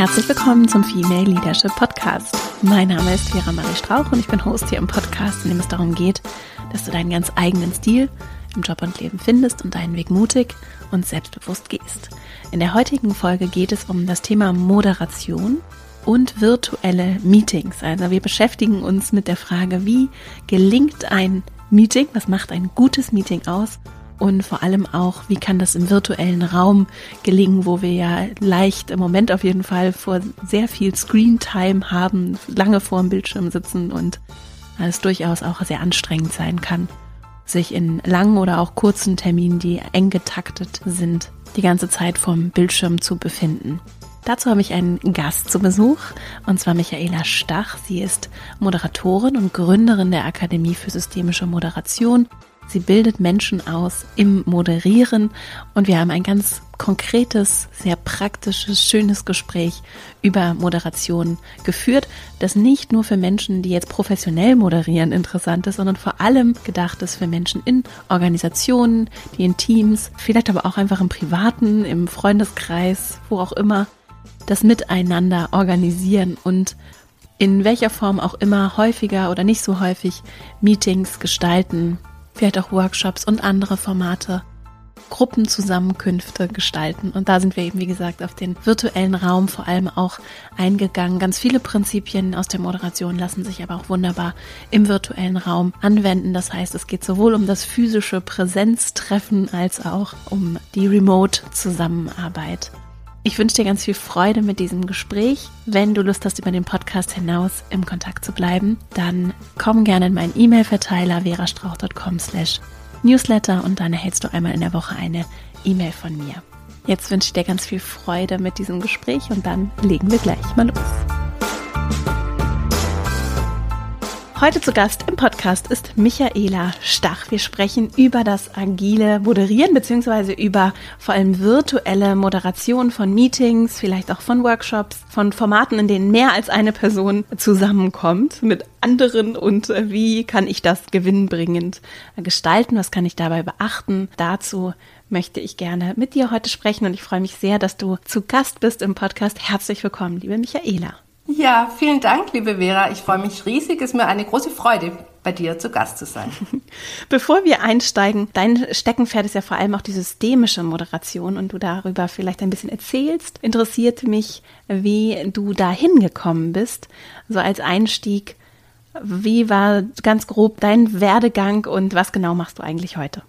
Herzlich willkommen zum Female Leadership Podcast. Mein Name ist Vera Marie Strauch und ich bin Host hier im Podcast, in dem es darum geht, dass du deinen ganz eigenen Stil im Job und Leben findest und deinen Weg mutig und selbstbewusst gehst. In der heutigen Folge geht es um das Thema Moderation und virtuelle Meetings. Also wir beschäftigen uns mit der Frage, wie gelingt ein Meeting, was macht ein gutes Meeting aus und vor allem auch, wie kann das im virtuellen Raum gelingen, wo wir ja leicht im Moment auf jeden Fall vor sehr viel Screen-Time haben, lange vor dem Bildschirm sitzen und es durchaus auch sehr anstrengend sein kann, sich in langen oder auch kurzen Terminen, die eng getaktet sind, die ganze Zeit vorm Bildschirm zu befinden. Dazu habe ich einen Gast zu Besuch, und zwar Michaela Stach. Sie ist Moderatorin und Gründerin der Akademie für systemische Moderation Sie bildet Menschen aus im Moderieren. Und wir haben ein ganz konkretes, sehr praktisches, schönes Gespräch über Moderation geführt, das nicht nur für Menschen, die jetzt professionell moderieren, interessant ist, sondern vor allem gedacht ist für Menschen in Organisationen, die in Teams, vielleicht aber auch einfach im Privaten, im Freundeskreis, wo auch immer, das Miteinander organisieren und in welcher Form auch immer häufiger oder nicht so häufig Meetings gestalten, vielleicht auch Workshops und andere Formate, Gruppenzusammenkünfte gestalten. Und da sind wir eben, wie gesagt, auf den virtuellen Raum vor allem auch eingegangen. Ganz viele Prinzipien aus der Moderation lassen sich aber auch wunderbar im virtuellen Raum anwenden. Das heißt, es geht sowohl um das physische Präsenztreffen als auch um die Remote-Zusammenarbeit. Ich wünsche dir ganz viel Freude mit diesem Gespräch. Wenn du Lust hast, über den Podcast hinaus im Kontakt zu bleiben, dann komm gerne in meinen E-Mail-Verteiler verastrauch.com slash newsletter und dann erhältst du einmal in der Woche eine E-Mail von mir. Jetzt wünsche ich dir ganz viel Freude mit diesem Gespräch und dann legen wir gleich mal los. Heute zu Gast im Podcast ist Michaela Stach. Wir sprechen über das agile Moderieren beziehungsweise über vor allem virtuelle Moderation von Meetings, vielleicht auch von Workshops, von Formaten, in denen mehr als eine Person zusammenkommt mit anderen und äh, wie kann ich das gewinnbringend gestalten? Was kann ich dabei beachten? Dazu möchte ich gerne mit dir heute sprechen und ich freue mich sehr, dass du zu Gast bist im Podcast. Herzlich willkommen, liebe Michaela. Ja, vielen Dank, liebe Vera. Ich freue mich riesig. Es ist mir eine große Freude, bei dir zu Gast zu sein. Bevor wir einsteigen, dein Steckenpferd ist ja vor allem auch die systemische Moderation und du darüber vielleicht ein bisschen erzählst, interessiert mich, wie du da hingekommen bist, so als Einstieg. Wie war ganz grob dein Werdegang und was genau machst du eigentlich heute?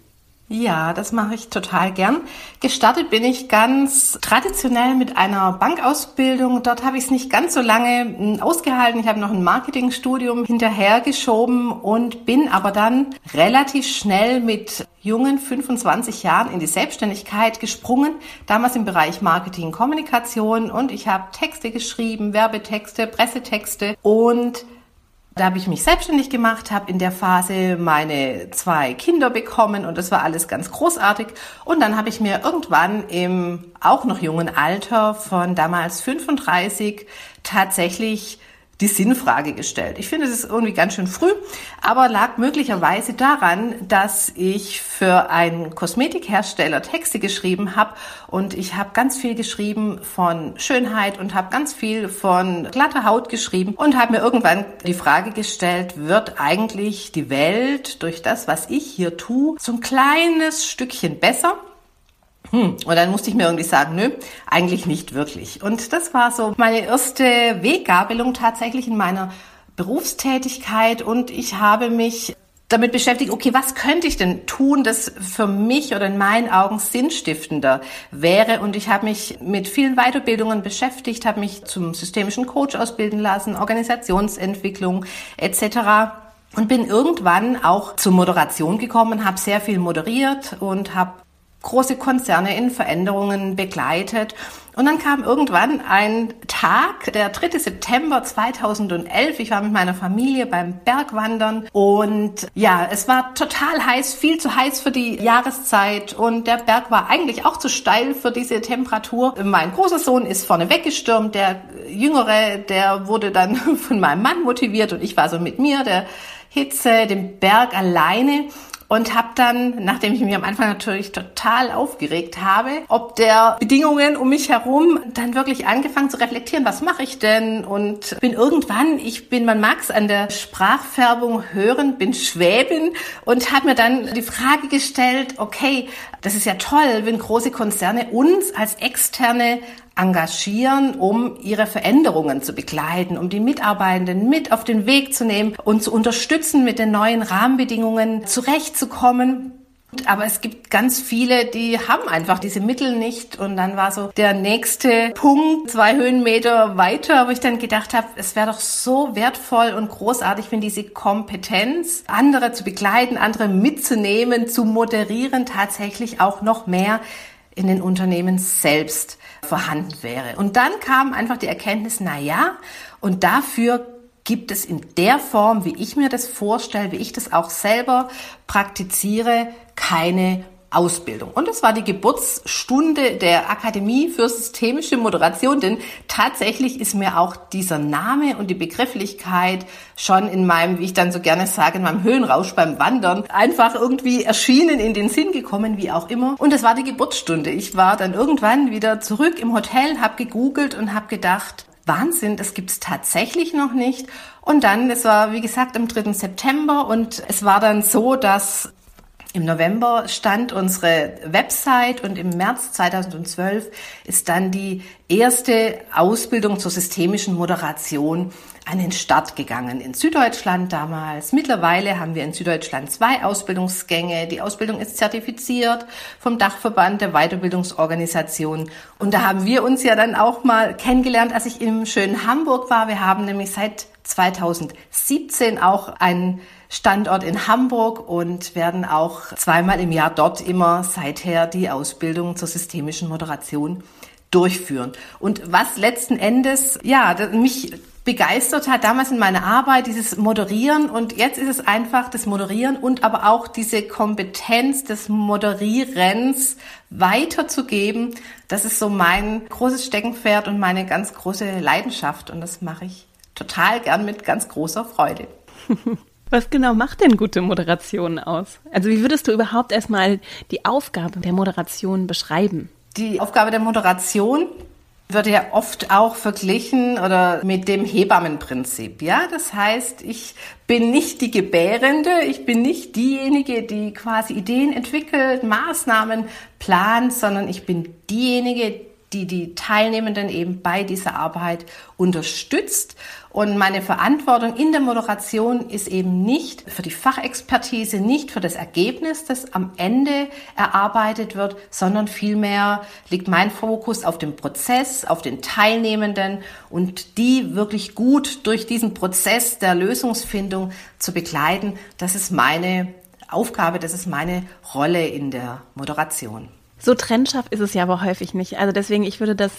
Ja, das mache ich total gern. Gestartet bin ich ganz traditionell mit einer Bankausbildung. Dort habe ich es nicht ganz so lange hm, ausgehalten. Ich habe noch ein Marketingstudium hinterhergeschoben und bin aber dann relativ schnell mit jungen 25 Jahren in die Selbstständigkeit gesprungen, damals im Bereich Marketing, Kommunikation und ich habe Texte geschrieben, Werbetexte, Pressetexte und da habe ich mich selbstständig gemacht, habe in der Phase meine zwei Kinder bekommen und das war alles ganz großartig. Und dann habe ich mir irgendwann im auch noch jungen Alter von damals 35 tatsächlich die Sinnfrage gestellt. Ich finde, es ist irgendwie ganz schön früh, aber lag möglicherweise daran, dass ich für einen Kosmetikhersteller Texte geschrieben habe und ich habe ganz viel geschrieben von Schönheit und habe ganz viel von glatter Haut geschrieben und habe mir irgendwann die Frage gestellt, wird eigentlich die Welt durch das, was ich hier tue, so ein kleines Stückchen besser? Hm. Und dann musste ich mir irgendwie sagen, nö, eigentlich nicht wirklich. Und das war so meine erste Weggabelung tatsächlich in meiner Berufstätigkeit und ich habe mich damit beschäftigt, okay, was könnte ich denn tun, das für mich oder in meinen Augen sinnstiftender wäre? Und ich habe mich mit vielen Weiterbildungen beschäftigt, habe mich zum systemischen Coach ausbilden lassen, Organisationsentwicklung etc. Und bin irgendwann auch zur Moderation gekommen, habe sehr viel moderiert und habe große Konzerne in Veränderungen begleitet. Und dann kam irgendwann ein Tag, der 3. September 2011. Ich war mit meiner Familie beim Bergwandern und ja, es war total heiß, viel zu heiß für die Jahreszeit und der Berg war eigentlich auch zu steil für diese Temperatur. Mein großer Sohn ist vorne weggestürmt, der jüngere, der wurde dann von meinem Mann motiviert und ich war so mit mir, der Hitze, dem Berg alleine. Und habe dann, nachdem ich mich am Anfang natürlich total aufgeregt habe, ob der Bedingungen um mich herum, dann wirklich angefangen zu reflektieren, was mache ich denn? Und bin irgendwann, ich bin, man mag es an der Sprachfärbung hören, bin Schwäbin und habe mir dann die Frage gestellt, okay, das ist ja toll, wenn große Konzerne uns als externe engagieren, um ihre Veränderungen zu begleiten, um die Mitarbeitenden mit auf den Weg zu nehmen und zu unterstützen, mit den neuen Rahmenbedingungen zurechtzukommen. Aber es gibt ganz viele, die haben einfach diese Mittel nicht. Und dann war so der nächste Punkt, zwei Höhenmeter weiter, wo ich dann gedacht habe, es wäre doch so wertvoll und großartig, wenn diese Kompetenz, andere zu begleiten, andere mitzunehmen, zu moderieren, tatsächlich auch noch mehr in den Unternehmen selbst vorhanden wäre. Und dann kam einfach die Erkenntnis, na ja, und dafür gibt es in der Form, wie ich mir das vorstelle, wie ich das auch selber praktiziere, keine Ausbildung. Und das war die Geburtsstunde der Akademie für systemische Moderation, denn tatsächlich ist mir auch dieser Name und die Begrifflichkeit schon in meinem, wie ich dann so gerne sage, in meinem Höhenrausch beim Wandern einfach irgendwie erschienen, in den Sinn gekommen, wie auch immer. Und es war die Geburtsstunde. Ich war dann irgendwann wieder zurück im Hotel, habe gegoogelt und habe gedacht, Wahnsinn, das gibt's tatsächlich noch nicht. Und dann, es war wie gesagt am 3. September und es war dann so, dass im November stand unsere Website und im März 2012 ist dann die erste Ausbildung zur systemischen Moderation an den Start gegangen. In Süddeutschland damals. Mittlerweile haben wir in Süddeutschland zwei Ausbildungsgänge. Die Ausbildung ist zertifiziert vom Dachverband der Weiterbildungsorganisation. Und da haben wir uns ja dann auch mal kennengelernt, als ich im schönen Hamburg war. Wir haben nämlich seit 2017 auch einen Standort in Hamburg und werden auch zweimal im Jahr dort immer seither die Ausbildung zur systemischen Moderation durchführen. Und was letzten Endes, ja, mich begeistert hat damals in meiner Arbeit, dieses Moderieren und jetzt ist es einfach das Moderieren und aber auch diese Kompetenz des Moderierens weiterzugeben. Das ist so mein großes Steckenpferd und meine ganz große Leidenschaft und das mache ich total gern mit ganz großer Freude. Was genau macht denn gute Moderation aus? Also wie würdest du überhaupt erstmal die Aufgabe der Moderation beschreiben? Die Aufgabe der Moderation wird ja oft auch verglichen oder mit dem Hebammenprinzip. Ja, das heißt, ich bin nicht die Gebärende, ich bin nicht diejenige, die quasi Ideen entwickelt, Maßnahmen plant, sondern ich bin diejenige, die die Teilnehmenden eben bei dieser Arbeit unterstützt. Und meine Verantwortung in der Moderation ist eben nicht für die Fachexpertise, nicht für das Ergebnis, das am Ende erarbeitet wird, sondern vielmehr liegt mein Fokus auf dem Prozess, auf den Teilnehmenden und die wirklich gut durch diesen Prozess der Lösungsfindung zu begleiten. Das ist meine Aufgabe, das ist meine Rolle in der Moderation. So trennscharf ist es ja aber häufig nicht. Also deswegen, ich würde das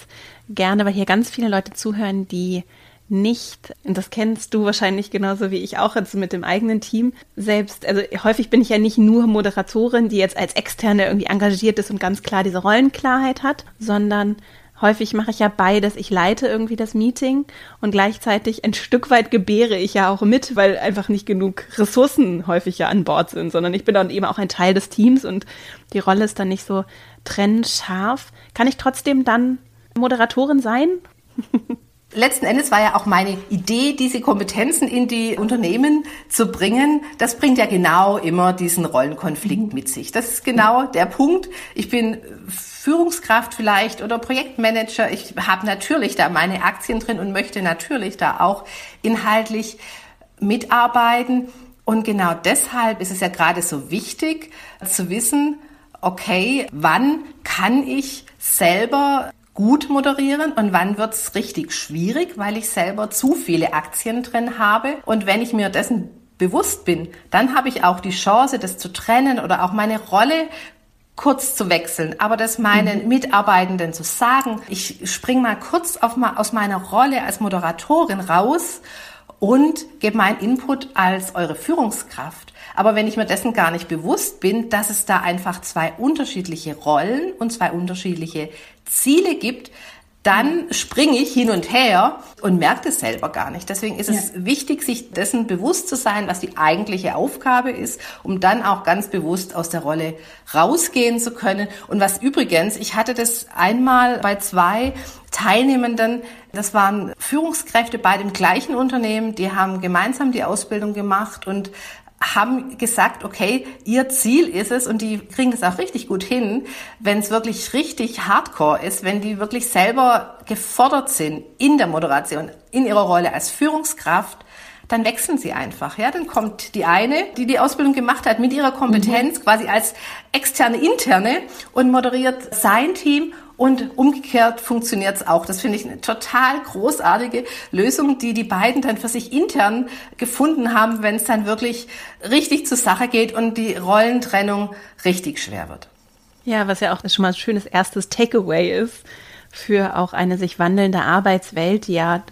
gerne, weil hier ganz viele Leute zuhören, die nicht, und das kennst du wahrscheinlich genauso wie ich auch jetzt mit dem eigenen Team, selbst, also häufig bin ich ja nicht nur Moderatorin, die jetzt als Externe irgendwie engagiert ist und ganz klar diese Rollenklarheit hat, sondern häufig mache ich ja beides. Ich leite irgendwie das Meeting und gleichzeitig ein Stück weit gebäre ich ja auch mit, weil einfach nicht genug Ressourcen häufig ja an Bord sind, sondern ich bin dann eben auch ein Teil des Teams und die Rolle ist dann nicht so trennscharf. Kann ich trotzdem dann Moderatorin sein? Letzten Endes war ja auch meine Idee, diese Kompetenzen in die Unternehmen zu bringen. Das bringt ja genau immer diesen Rollenkonflikt mit sich. Das ist genau der Punkt. Ich bin Führungskraft vielleicht oder Projektmanager. Ich habe natürlich da meine Aktien drin und möchte natürlich da auch inhaltlich mitarbeiten. Und genau deshalb ist es ja gerade so wichtig zu wissen, okay, wann kann ich selber gut moderieren und wann wird's richtig schwierig, weil ich selber zu viele Aktien drin habe. Und wenn ich mir dessen bewusst bin, dann habe ich auch die Chance, das zu trennen oder auch meine Rolle kurz zu wechseln, aber das meinen mhm. Mitarbeitenden zu sagen, ich spring mal kurz auf aus meiner Rolle als Moderatorin raus und gebe meinen Input als eure Führungskraft. Aber wenn ich mir dessen gar nicht bewusst bin, dass es da einfach zwei unterschiedliche Rollen und zwei unterschiedliche Ziele gibt, dann springe ich hin und her und merke das selber gar nicht. Deswegen ist es ja. wichtig, sich dessen bewusst zu sein, was die eigentliche Aufgabe ist, um dann auch ganz bewusst aus der Rolle rausgehen zu können. Und was übrigens, ich hatte das einmal bei zwei Teilnehmenden, das waren Führungskräfte bei dem gleichen Unternehmen, die haben gemeinsam die Ausbildung gemacht und haben gesagt, okay, ihr Ziel ist es und die kriegen das auch richtig gut hin, wenn es wirklich richtig hardcore ist, wenn die wirklich selber gefordert sind in der Moderation, in ihrer Rolle als Führungskraft, dann wechseln sie einfach. Ja, dann kommt die eine, die die Ausbildung gemacht hat, mit ihrer Kompetenz mhm. quasi als externe interne und moderiert sein Team und umgekehrt funktioniert es auch. Das finde ich eine total großartige Lösung, die die beiden dann für sich intern gefunden haben, wenn es dann wirklich richtig zur Sache geht und die Rollentrennung richtig schwer wird. Ja, was ja auch schon mal ein schönes erstes Takeaway ist für auch eine sich wandelnde Arbeitswelt, die ja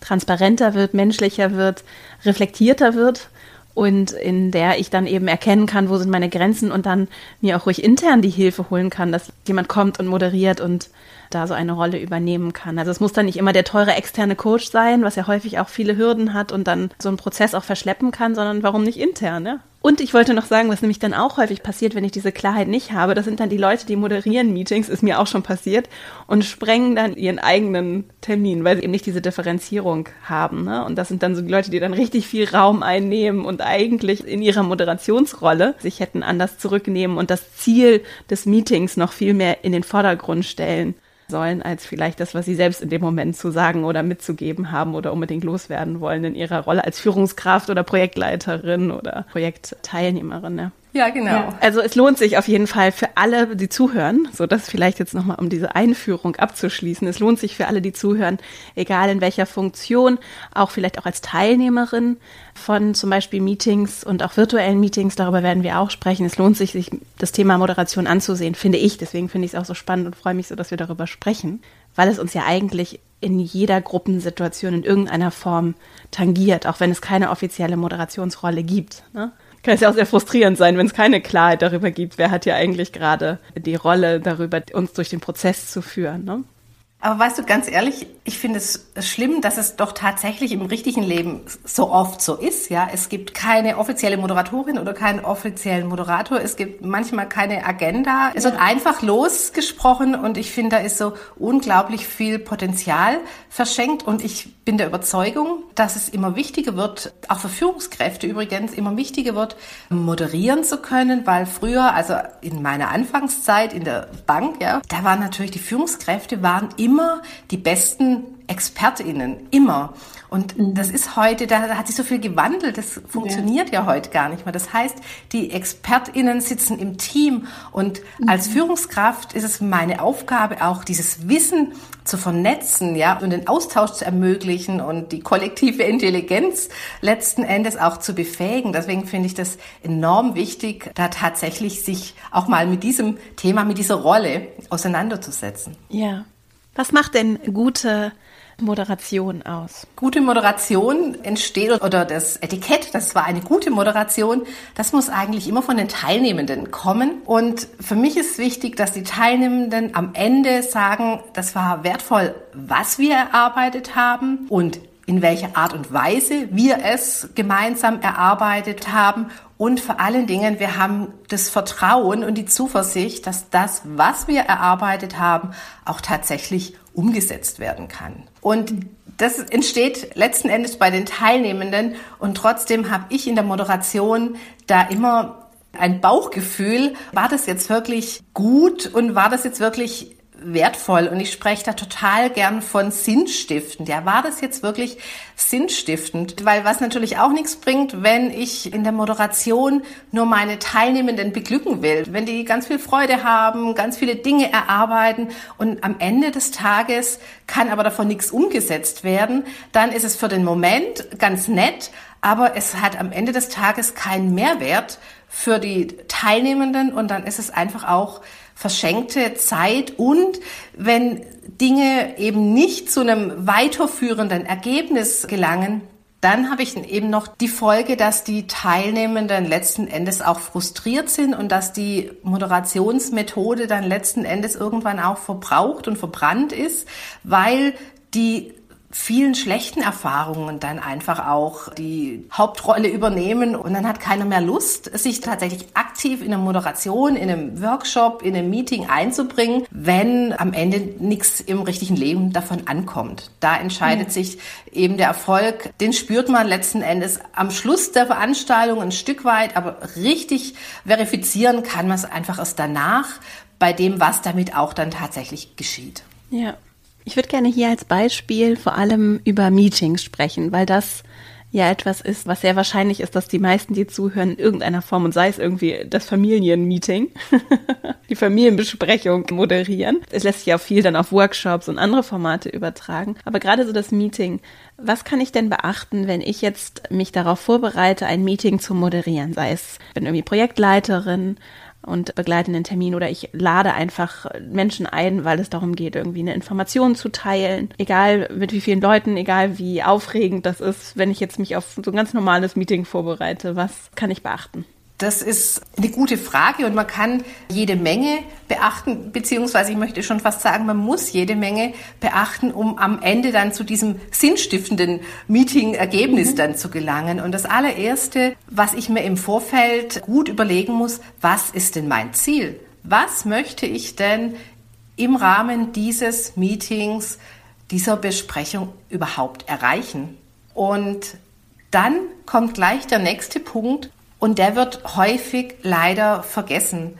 transparenter wird, menschlicher wird, reflektierter wird und in der ich dann eben erkennen kann, wo sind meine Grenzen und dann mir auch ruhig intern die Hilfe holen kann, dass jemand kommt und moderiert und da so eine Rolle übernehmen kann. Also es muss dann nicht immer der teure externe Coach sein, was ja häufig auch viele Hürden hat und dann so einen Prozess auch verschleppen kann, sondern warum nicht intern, ne? Und ich wollte noch sagen, was nämlich dann auch häufig passiert, wenn ich diese Klarheit nicht habe, das sind dann die Leute, die moderieren Meetings, ist mir auch schon passiert, und sprengen dann ihren eigenen Termin, weil sie eben nicht diese Differenzierung haben. Ne? Und das sind dann so die Leute, die dann richtig viel Raum einnehmen und eigentlich in ihrer Moderationsrolle sich hätten anders zurücknehmen und das Ziel des Meetings noch viel mehr in den Vordergrund stellen sollen, als vielleicht das, was sie selbst in dem Moment zu sagen oder mitzugeben haben oder unbedingt loswerden wollen in ihrer Rolle als Führungskraft oder Projektleiterin oder Projektteilnehmerin. Ne? Ja, genau. Ja. Also es lohnt sich auf jeden Fall für alle, die zuhören, so das vielleicht jetzt nochmal, um diese Einführung abzuschließen. Es lohnt sich für alle, die zuhören, egal in welcher Funktion, auch vielleicht auch als Teilnehmerin von zum Beispiel Meetings und auch virtuellen Meetings, darüber werden wir auch sprechen. Es lohnt sich, sich das Thema Moderation anzusehen, finde ich. Deswegen finde ich es auch so spannend und freue mich so, dass wir darüber sprechen, weil es uns ja eigentlich in jeder Gruppensituation in irgendeiner Form tangiert, auch wenn es keine offizielle Moderationsrolle gibt. Ne? Kann es ja auch sehr frustrierend sein, wenn es keine Klarheit darüber gibt, wer hat ja eigentlich gerade die Rolle darüber, uns durch den Prozess zu führen. Ne? Aber weißt du, ganz ehrlich, ich finde es schlimm, dass es doch tatsächlich im richtigen Leben so oft so ist. Ja, es gibt keine offizielle Moderatorin oder keinen offiziellen Moderator. Es gibt manchmal keine Agenda. Es wird einfach losgesprochen und ich finde, da ist so unglaublich viel Potenzial verschenkt und ich bin der Überzeugung, dass es immer wichtiger wird, auch für Führungskräfte übrigens immer wichtiger wird, moderieren zu können, weil früher, also in meiner Anfangszeit in der Bank, ja, da waren natürlich die Führungskräfte waren immer die besten ExpertInnen, immer. Und mhm. das ist heute, da hat sich so viel gewandelt, das funktioniert ja. ja heute gar nicht mehr. Das heißt, die ExpertInnen sitzen im Team und mhm. als Führungskraft ist es meine Aufgabe, auch dieses Wissen zu vernetzen, ja, und den Austausch zu ermöglichen und die kollektive Intelligenz letzten Endes auch zu befähigen. Deswegen finde ich das enorm wichtig, da tatsächlich sich auch mal mit diesem Thema, mit dieser Rolle auseinanderzusetzen. Ja. Was macht denn gute Moderation aus? Gute Moderation entsteht oder das Etikett, das war eine gute Moderation, das muss eigentlich immer von den Teilnehmenden kommen. Und für mich ist wichtig, dass die Teilnehmenden am Ende sagen, das war wertvoll, was wir erarbeitet haben und in welcher Art und Weise wir es gemeinsam erarbeitet haben und vor allen Dingen, wir haben das Vertrauen und die Zuversicht, dass das, was wir erarbeitet haben, auch tatsächlich umgesetzt werden kann. Und das entsteht letzten Endes bei den Teilnehmenden und trotzdem habe ich in der Moderation da immer ein Bauchgefühl, war das jetzt wirklich gut und war das jetzt wirklich wertvoll und ich spreche da total gern von sinnstiftend. Ja, war das jetzt wirklich sinnstiftend? Weil was natürlich auch nichts bringt, wenn ich in der Moderation nur meine Teilnehmenden beglücken will. Wenn die ganz viel Freude haben, ganz viele Dinge erarbeiten und am Ende des Tages kann aber davon nichts umgesetzt werden, dann ist es für den Moment ganz nett, aber es hat am Ende des Tages keinen Mehrwert für die Teilnehmenden und dann ist es einfach auch verschenkte Zeit und wenn Dinge eben nicht zu einem weiterführenden Ergebnis gelangen, dann habe ich eben noch die Folge, dass die Teilnehmenden letzten Endes auch frustriert sind und dass die Moderationsmethode dann letzten Endes irgendwann auch verbraucht und verbrannt ist, weil die vielen schlechten Erfahrungen dann einfach auch die Hauptrolle übernehmen und dann hat keiner mehr Lust, sich tatsächlich aktiv in einer Moderation, in einem Workshop, in einem Meeting einzubringen, wenn am Ende nichts im richtigen Leben davon ankommt. Da entscheidet mhm. sich eben der Erfolg, den spürt man letzten Endes am Schluss der Veranstaltung ein Stück weit, aber richtig verifizieren kann man es einfach erst danach bei dem, was damit auch dann tatsächlich geschieht. Ja, ich würde gerne hier als Beispiel vor allem über Meetings sprechen, weil das ja etwas ist, was sehr wahrscheinlich ist, dass die meisten, die zuhören, in irgendeiner Form und sei es irgendwie das Familienmeeting, die Familienbesprechung moderieren. Es lässt sich auch viel dann auf Workshops und andere Formate übertragen. Aber gerade so das Meeting, was kann ich denn beachten, wenn ich jetzt mich darauf vorbereite, ein Meeting zu moderieren? Sei es, ich bin irgendwie Projektleiterin und begleite einen Termin oder ich lade einfach Menschen ein, weil es darum geht, irgendwie eine Information zu teilen. Egal mit wie vielen Leuten, egal wie aufregend das ist, wenn ich jetzt mich auf so ein ganz normales Meeting vorbereite, was kann ich beachten? Das ist eine gute Frage und man kann jede Menge beachten, beziehungsweise ich möchte schon fast sagen, man muss jede Menge beachten, um am Ende dann zu diesem sinnstiftenden Meeting-Ergebnis mhm. dann zu gelangen. Und das allererste, was ich mir im Vorfeld gut überlegen muss, was ist denn mein Ziel? Was möchte ich denn im Rahmen dieses Meetings, dieser Besprechung überhaupt erreichen? Und dann kommt gleich der nächste Punkt, und der wird häufig leider vergessen.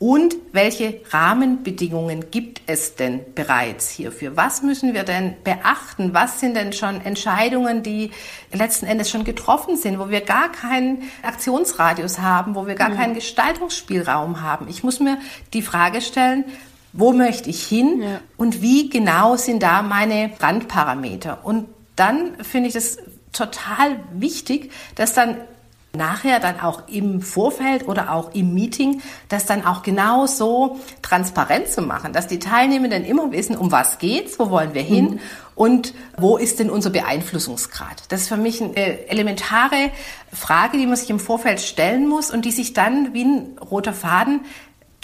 Und welche Rahmenbedingungen gibt es denn bereits hierfür? Was müssen wir denn beachten? Was sind denn schon Entscheidungen, die letzten Endes schon getroffen sind, wo wir gar keinen Aktionsradius haben, wo wir gar mhm. keinen Gestaltungsspielraum haben? Ich muss mir die Frage stellen, wo möchte ich hin ja. und wie genau sind da meine Randparameter? Und dann finde ich es total wichtig, dass dann nachher dann auch im Vorfeld oder auch im Meeting, das dann auch genau so transparent zu machen, dass die Teilnehmenden immer wissen, um was geht's, wo wollen wir hin mhm. und wo ist denn unser Beeinflussungsgrad. Das ist für mich eine elementare Frage, die man sich im Vorfeld stellen muss und die sich dann wie ein roter Faden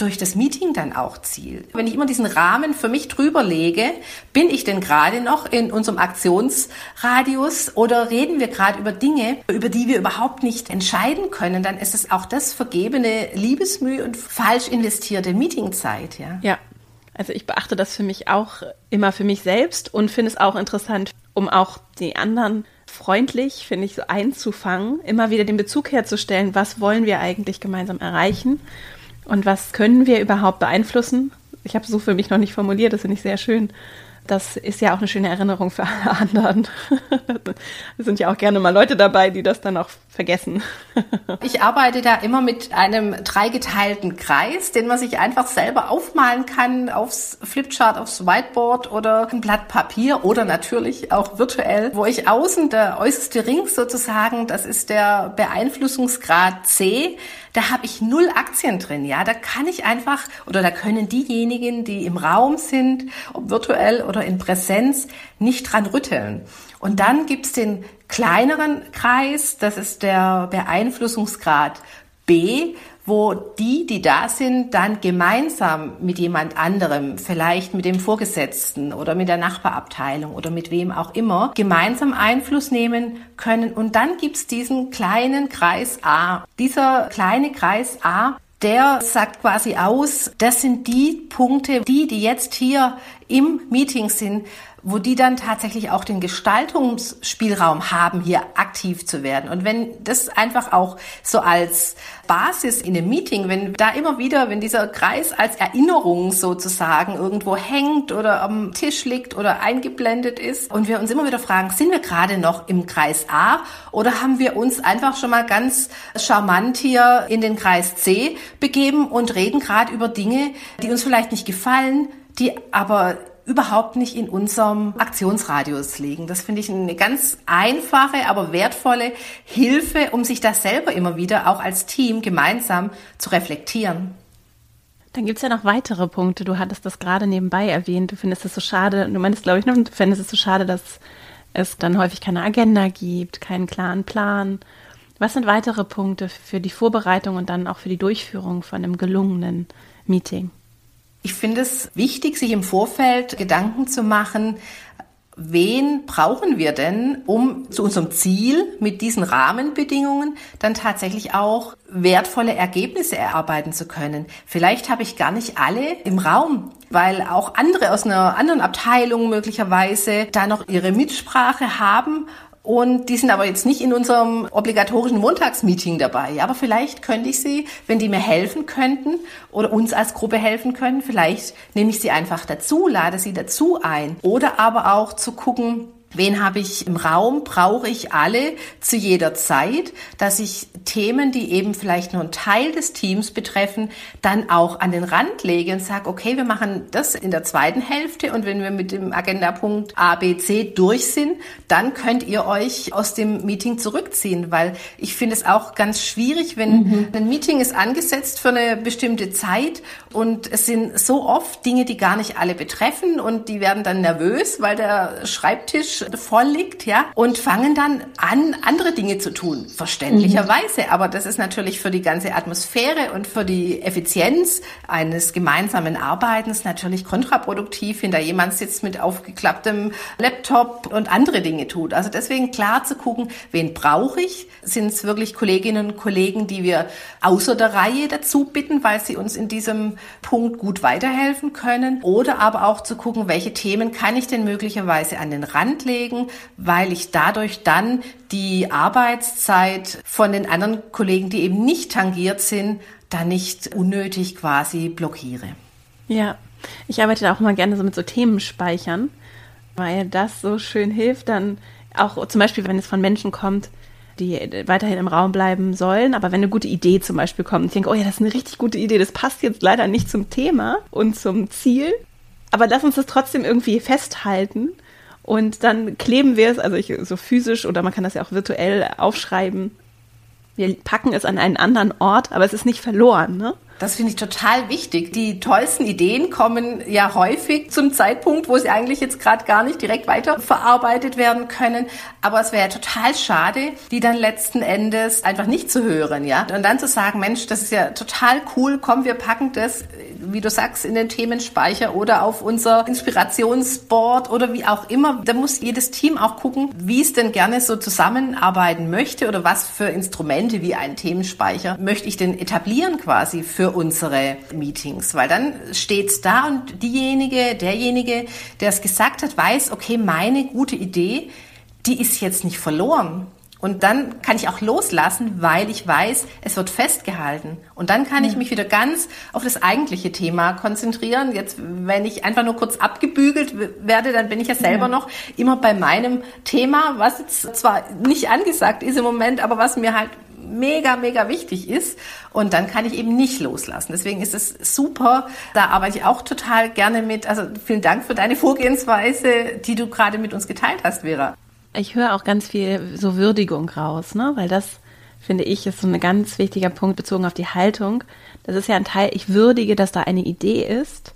durch das Meeting dann auch zielt. Wenn ich immer diesen Rahmen für mich drüber lege, bin ich denn gerade noch in unserem Aktionsradius oder reden wir gerade über Dinge, über die wir überhaupt nicht entscheiden können, dann ist es auch das vergebene Liebesmühe und falsch investierte Meetingzeit, ja. Ja. Also ich beachte das für mich auch immer für mich selbst und finde es auch interessant, um auch die anderen freundlich, finde ich, so einzufangen, immer wieder den Bezug herzustellen, was wollen wir eigentlich gemeinsam erreichen und was können wir überhaupt beeinflussen? Ich habe so für mich noch nicht formuliert, das finde ich sehr schön. Das ist ja auch eine schöne Erinnerung für alle anderen. es sind ja auch gerne mal Leute dabei, die das dann auch vergessen. ich arbeite da immer mit einem dreigeteilten Kreis, den man sich einfach selber aufmalen kann aufs Flipchart, aufs Whiteboard oder ein Blatt Papier oder natürlich auch virtuell, wo ich außen der äußerste Ring sozusagen, das ist der Beeinflussungsgrad C, da habe ich null Aktien drin, ja, da kann ich einfach oder da können diejenigen, die im Raum sind, ob virtuell oder in Präsenz, nicht dran rütteln. Und dann gibt's den kleineren Kreis, das ist der Beeinflussungsgrad B, wo die, die da sind, dann gemeinsam mit jemand anderem, vielleicht mit dem Vorgesetzten oder mit der Nachbarabteilung oder mit wem auch immer, gemeinsam Einfluss nehmen können. Und dann gibt's diesen kleinen Kreis A. Dieser kleine Kreis A, der sagt quasi aus, das sind die Punkte, die, die jetzt hier im Meeting sind, wo die dann tatsächlich auch den Gestaltungsspielraum haben, hier aktiv zu werden. Und wenn das einfach auch so als Basis in einem Meeting, wenn da immer wieder, wenn dieser Kreis als Erinnerung sozusagen irgendwo hängt oder am Tisch liegt oder eingeblendet ist und wir uns immer wieder fragen, sind wir gerade noch im Kreis A oder haben wir uns einfach schon mal ganz charmant hier in den Kreis C begeben und reden gerade über Dinge, die uns vielleicht nicht gefallen, die aber überhaupt nicht in unserem Aktionsradius liegen. Das finde ich eine ganz einfache, aber wertvolle Hilfe, um sich das selber immer wieder auch als Team gemeinsam zu reflektieren. Dann gibt es ja noch weitere Punkte. Du hattest das gerade nebenbei erwähnt. Du findest es so schade, du meinst, glaube ich, du findest es so schade, dass es dann häufig keine Agenda gibt, keinen klaren Plan. Was sind weitere Punkte für die Vorbereitung und dann auch für die Durchführung von einem gelungenen Meeting? Ich finde es wichtig, sich im Vorfeld Gedanken zu machen, wen brauchen wir denn, um zu unserem Ziel mit diesen Rahmenbedingungen dann tatsächlich auch wertvolle Ergebnisse erarbeiten zu können. Vielleicht habe ich gar nicht alle im Raum, weil auch andere aus einer anderen Abteilung möglicherweise da noch ihre Mitsprache haben und die sind aber jetzt nicht in unserem obligatorischen Montagsmeeting dabei. Aber vielleicht könnte ich sie, wenn die mir helfen könnten oder uns als Gruppe helfen können, vielleicht nehme ich sie einfach dazu, lade sie dazu ein. Oder aber auch zu gucken, Wen habe ich im Raum? Brauche ich alle zu jeder Zeit, dass ich Themen, die eben vielleicht nur einen Teil des Teams betreffen, dann auch an den Rand lege und sage, okay, wir machen das in der zweiten Hälfte und wenn wir mit dem Agendapunkt A, B, C durch sind, dann könnt ihr euch aus dem Meeting zurückziehen, weil ich finde es auch ganz schwierig, wenn mhm. ein Meeting ist angesetzt für eine bestimmte Zeit und es sind so oft Dinge, die gar nicht alle betreffen und die werden dann nervös, weil der Schreibtisch voll liegt, ja, und fangen dann an, andere Dinge zu tun, verständlicherweise. Mhm. Aber das ist natürlich für die ganze Atmosphäre und für die Effizienz eines gemeinsamen Arbeitens natürlich kontraproduktiv, wenn da jemand sitzt mit aufgeklapptem Laptop und andere Dinge tut. Also deswegen klar zu gucken, wen brauche ich? Sind es wirklich Kolleginnen und Kollegen, die wir außer der Reihe dazu bitten, weil sie uns in diesem Punkt gut weiterhelfen können? Oder aber auch zu gucken, welche Themen kann ich denn möglicherweise an den Rand legen, weil ich dadurch dann die Arbeitszeit von den anderen Kollegen, die eben nicht tangiert sind, dann nicht unnötig quasi blockiere. Ja, ich arbeite auch mal gerne so mit so Themenspeichern, weil das so schön hilft, dann auch zum Beispiel, wenn es von Menschen kommt, die weiterhin im Raum bleiben sollen, aber wenn eine gute Idee zum Beispiel kommt, ich denke, oh ja, das ist eine richtig gute Idee, das passt jetzt leider nicht zum Thema und zum Ziel, aber lass uns das trotzdem irgendwie festhalten und dann kleben wir es, also ich, so physisch oder man kann das ja auch virtuell aufschreiben. Wir packen es an einen anderen Ort, aber es ist nicht verloren. Ne? Das finde ich total wichtig. Die tollsten Ideen kommen ja häufig zum Zeitpunkt, wo sie eigentlich jetzt gerade gar nicht direkt weiterverarbeitet werden können. Aber es wäre total schade, die dann letzten Endes einfach nicht zu hören, ja. Und dann zu sagen, Mensch, das ist ja total cool, komm, wir packen das, wie du sagst, in den Themenspeicher oder auf unser Inspirationsboard oder wie auch immer. Da muss jedes Team auch gucken, wie es denn gerne so zusammenarbeiten möchte oder was für Instrumente wie ein Themenspeicher möchte ich denn etablieren quasi für unsere Meetings, weil dann steht's da und diejenige, derjenige, der es gesagt hat, weiß, okay, meine gute Idee, die ist jetzt nicht verloren. Und dann kann ich auch loslassen, weil ich weiß, es wird festgehalten. Und dann kann ich mich wieder ganz auf das eigentliche Thema konzentrieren. Jetzt, wenn ich einfach nur kurz abgebügelt werde, dann bin ich ja selber noch immer bei meinem Thema, was jetzt zwar nicht angesagt ist im Moment, aber was mir halt mega, mega wichtig ist. Und dann kann ich eben nicht loslassen. Deswegen ist es super. Da arbeite ich auch total gerne mit. Also vielen Dank für deine Vorgehensweise, die du gerade mit uns geteilt hast, Vera. Ich höre auch ganz viel so Würdigung raus, ne? Weil das finde ich ist so ein ganz wichtiger Punkt bezogen auf die Haltung. Das ist ja ein Teil, ich würdige, dass da eine Idee ist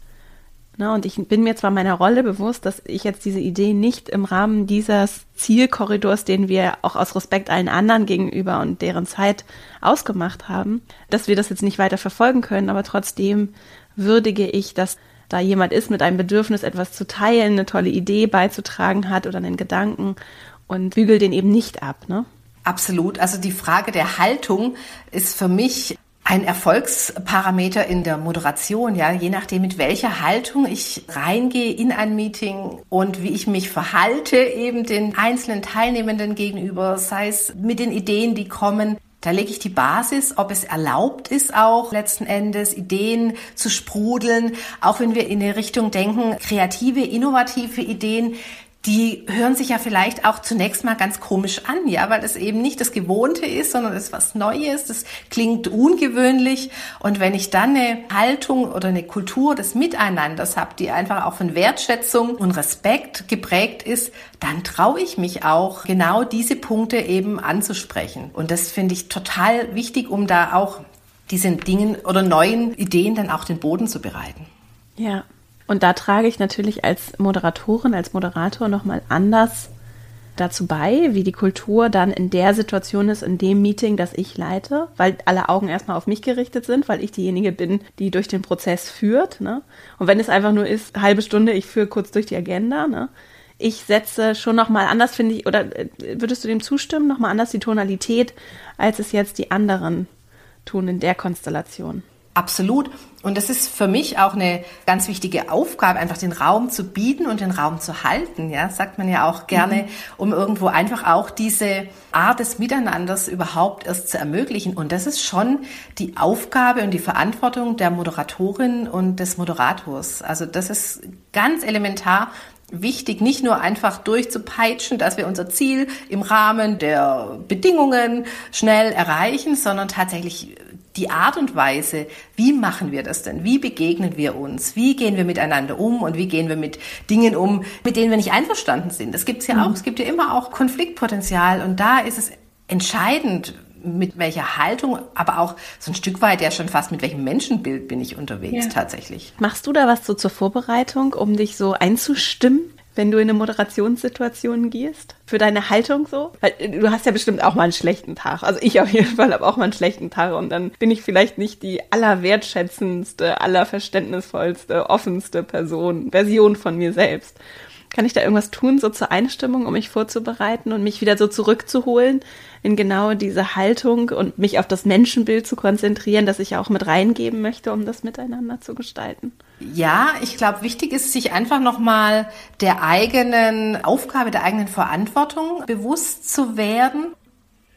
Ne, und ich bin mir zwar meiner Rolle bewusst, dass ich jetzt diese Idee nicht im Rahmen dieses Zielkorridors, den wir auch aus Respekt allen anderen gegenüber und deren Zeit ausgemacht haben, dass wir das jetzt nicht weiter verfolgen können, aber trotzdem würdige ich, dass da jemand ist mit einem Bedürfnis, etwas zu teilen, eine tolle Idee beizutragen hat oder einen Gedanken und bügel den eben nicht ab, ne? Absolut. Also die Frage der Haltung ist für mich ein Erfolgsparameter in der Moderation, ja, je nachdem, mit welcher Haltung ich reingehe in ein Meeting und wie ich mich verhalte eben den einzelnen Teilnehmenden gegenüber, sei es mit den Ideen, die kommen. Da lege ich die Basis, ob es erlaubt ist, auch letzten Endes Ideen zu sprudeln, auch wenn wir in die Richtung denken, kreative, innovative Ideen, die hören sich ja vielleicht auch zunächst mal ganz komisch an, ja, weil das eben nicht das Gewohnte ist, sondern es ist was Neues, das klingt ungewöhnlich. Und wenn ich dann eine Haltung oder eine Kultur des Miteinanders habe, die einfach auch von Wertschätzung und Respekt geprägt ist, dann traue ich mich auch, genau diese Punkte eben anzusprechen. Und das finde ich total wichtig, um da auch diesen Dingen oder neuen Ideen dann auch den Boden zu bereiten. Ja, und da trage ich natürlich als Moderatorin, als Moderator nochmal anders dazu bei, wie die Kultur dann in der Situation ist, in dem Meeting, das ich leite, weil alle Augen erstmal auf mich gerichtet sind, weil ich diejenige bin, die durch den Prozess führt. Ne? Und wenn es einfach nur ist, halbe Stunde, ich führe kurz durch die Agenda, ne? ich setze schon nochmal anders, finde ich, oder äh, würdest du dem zustimmen, nochmal anders die Tonalität, als es jetzt die anderen tun in der Konstellation? Absolut. Und das ist für mich auch eine ganz wichtige Aufgabe, einfach den Raum zu bieten und den Raum zu halten. Ja, sagt man ja auch gerne, mhm. um irgendwo einfach auch diese Art des Miteinanders überhaupt erst zu ermöglichen. Und das ist schon die Aufgabe und die Verantwortung der Moderatorin und des Moderators. Also das ist ganz elementar, wichtig, nicht nur einfach durchzupeitschen, dass wir unser Ziel im Rahmen der Bedingungen schnell erreichen, sondern tatsächlich die Art und Weise, wie machen wir das denn? Wie begegnen wir uns? Wie gehen wir miteinander um und wie gehen wir mit Dingen um, mit denen wir nicht einverstanden sind? Das gibt es ja mhm. auch. Es gibt ja immer auch Konfliktpotenzial und da ist es entscheidend, mit welcher Haltung, aber auch so ein Stück weit ja schon fast mit welchem Menschenbild bin ich unterwegs ja. tatsächlich. Machst du da was so zur Vorbereitung, um dich so einzustimmen wenn du in eine Moderationssituation gehst? Für deine Haltung so? Weil äh, du hast ja bestimmt auch mal einen schlechten Tag. Also ich auf jeden Fall habe auch mal einen schlechten Tag und dann bin ich vielleicht nicht die allerwertschätzendste, allerverständnisvollste, offenste Person, Version von mir selbst. Kann ich da irgendwas tun, so zur Einstimmung, um mich vorzubereiten und mich wieder so zurückzuholen in genau diese Haltung und mich auf das Menschenbild zu konzentrieren, das ich auch mit reingeben möchte, um das miteinander zu gestalten? Ja, ich glaube, wichtig ist, sich einfach nochmal der eigenen Aufgabe, der eigenen Verantwortung bewusst zu werden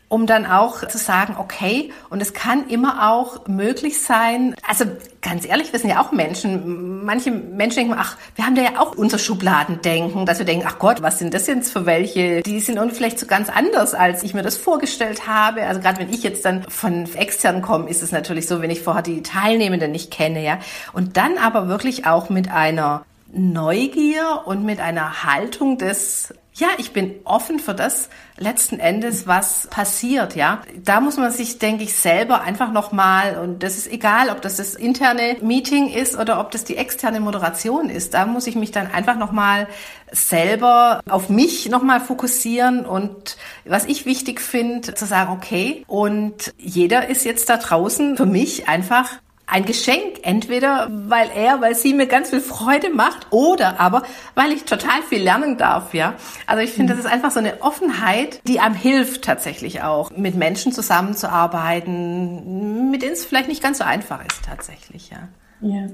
um dann auch zu sagen, okay, und es kann immer auch möglich sein, also ganz ehrlich, wir sind ja auch Menschen. Manche Menschen denken, ach, wir haben da ja auch unser Schubladendenken, dass wir denken, ach Gott, was sind das jetzt für welche? Die sind irgendwie vielleicht so ganz anders, als ich mir das vorgestellt habe. Also gerade wenn ich jetzt dann von extern komme, ist es natürlich so, wenn ich vorher die Teilnehmenden nicht kenne, ja. Und dann aber wirklich auch mit einer Neugier und mit einer Haltung des ja, ich bin offen für das letzten Endes, was passiert, ja. Da muss man sich, denke ich, selber einfach nochmal, und das ist egal, ob das das interne Meeting ist oder ob das die externe Moderation ist, da muss ich mich dann einfach nochmal selber auf mich nochmal fokussieren und was ich wichtig finde, zu sagen, okay, und jeder ist jetzt da draußen für mich einfach ein Geschenk, entweder weil er, weil sie mir ganz viel Freude macht oder aber weil ich total viel lernen darf, ja. Also ich finde, das ist einfach so eine Offenheit, die einem hilft tatsächlich auch, mit Menschen zusammenzuarbeiten, mit denen es vielleicht nicht ganz so einfach ist tatsächlich, ja. Ja.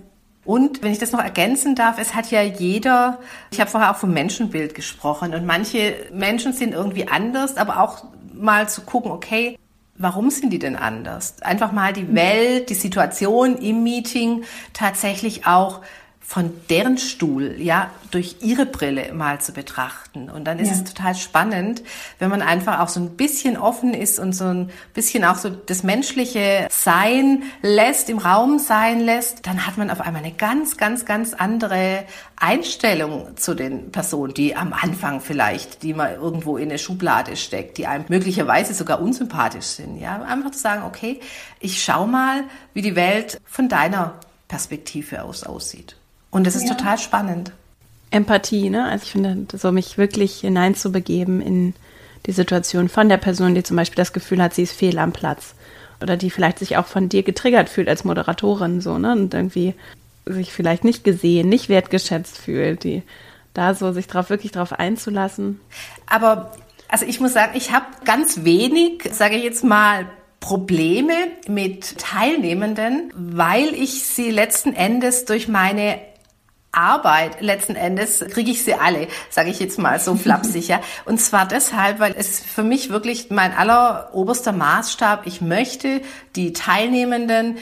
Und wenn ich das noch ergänzen darf, es hat ja jeder, ich habe vorher auch vom Menschenbild gesprochen und manche Menschen sind irgendwie anders, aber auch mal zu gucken, okay, Warum sind die denn anders? Einfach mal die Welt, die Situation im Meeting tatsächlich auch von deren Stuhl, ja, durch ihre Brille mal zu betrachten. Und dann ist ja. es total spannend, wenn man einfach auch so ein bisschen offen ist und so ein bisschen auch so das menschliche Sein lässt, im Raum sein lässt, dann hat man auf einmal eine ganz, ganz, ganz andere Einstellung zu den Personen, die am Anfang vielleicht, die man irgendwo in eine Schublade steckt, die einem möglicherweise sogar unsympathisch sind. Ja, einfach zu sagen, okay, ich schau mal, wie die Welt von deiner Perspektive aus aussieht. Und es ist ja. total spannend. Empathie, ne? Also ich finde, so mich wirklich hineinzubegeben in die Situation von der Person, die zum Beispiel das Gefühl hat, sie ist fehl am Platz. Oder die vielleicht sich auch von dir getriggert fühlt als Moderatorin, so, ne? Und irgendwie sich vielleicht nicht gesehen, nicht wertgeschätzt fühlt, die da so sich drauf wirklich drauf einzulassen. Aber also ich muss sagen, ich habe ganz wenig, sage ich jetzt mal, Probleme mit Teilnehmenden, weil ich sie letzten Endes durch meine Arbeit letzten Endes kriege ich sie alle, sage ich jetzt mal so flapsig. ja. Und zwar deshalb, weil es für mich wirklich mein alleroberster Maßstab. Ich möchte die Teilnehmenden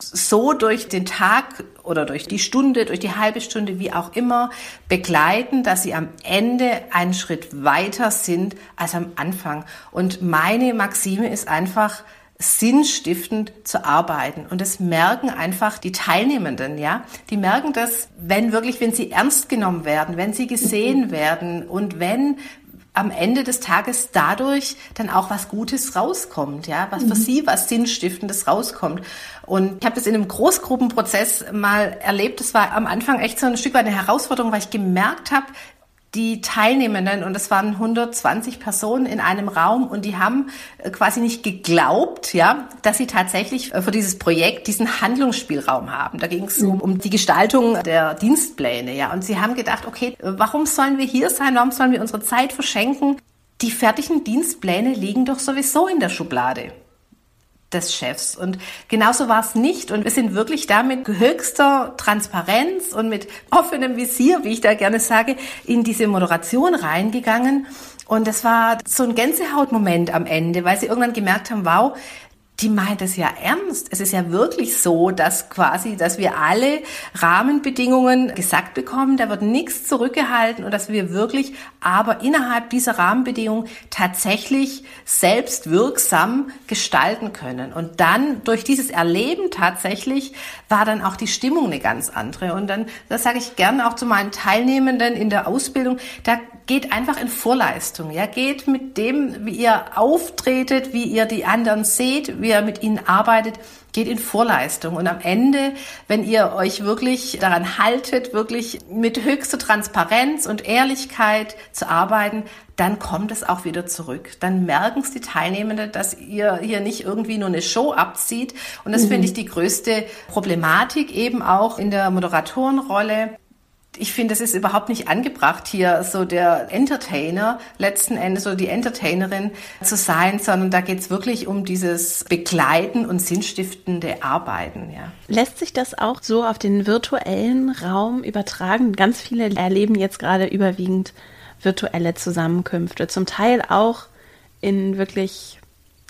so durch den Tag oder durch die Stunde, durch die halbe Stunde, wie auch immer, begleiten, dass sie am Ende einen Schritt weiter sind als am Anfang. Und meine Maxime ist einfach, sinnstiftend zu arbeiten. Und das merken einfach die Teilnehmenden, ja. Die merken das, wenn wirklich, wenn sie ernst genommen werden, wenn sie gesehen mhm. werden und wenn am Ende des Tages dadurch dann auch was Gutes rauskommt, ja, was für mhm. sie was Sinnstiftendes rauskommt. Und ich habe das in einem Großgruppenprozess mal erlebt. Das war am Anfang echt so ein Stück weit eine Herausforderung, weil ich gemerkt habe, die Teilnehmenden, und es waren 120 Personen in einem Raum, und die haben äh, quasi nicht geglaubt, ja, dass sie tatsächlich äh, für dieses Projekt diesen Handlungsspielraum haben. Da ging es um, um die Gestaltung der Dienstpläne, ja. Und sie haben gedacht, okay, warum sollen wir hier sein? Warum sollen wir unsere Zeit verschenken? Die fertigen Dienstpläne liegen doch sowieso in der Schublade des Chefs. Und genauso war es nicht. Und wir sind wirklich da mit höchster Transparenz und mit offenem Visier, wie ich da gerne sage, in diese Moderation reingegangen. Und es war so ein Gänsehautmoment am Ende, weil sie irgendwann gemerkt haben, wow, die meint es ja ernst. Es ist ja wirklich so, dass quasi, dass wir alle Rahmenbedingungen gesagt bekommen, da wird nichts zurückgehalten und dass wir wirklich aber innerhalb dieser Rahmenbedingungen tatsächlich selbst wirksam gestalten können. Und dann durch dieses Erleben tatsächlich war dann auch die Stimmung eine ganz andere. Und dann, das sage ich gerne auch zu meinen Teilnehmenden in der Ausbildung, da geht einfach in Vorleistung. Ja, geht mit dem, wie ihr auftretet, wie ihr die anderen seht, wie ihr mit ihnen arbeitet, geht in Vorleistung. Und am Ende, wenn ihr euch wirklich daran haltet, wirklich mit höchster Transparenz und Ehrlichkeit zu arbeiten, dann kommt es auch wieder zurück. Dann merken es die Teilnehmenden, dass ihr hier nicht irgendwie nur eine Show abzieht. Und das mhm. finde ich die größte Problematik eben auch in der Moderatorenrolle ich finde, es ist überhaupt nicht angebracht, hier so der Entertainer letzten Endes oder die Entertainerin zu sein, sondern da geht es wirklich um dieses Begleiten und sinnstiftende Arbeiten. Ja. Lässt sich das auch so auf den virtuellen Raum übertragen? Ganz viele erleben jetzt gerade überwiegend virtuelle Zusammenkünfte, zum Teil auch in wirklich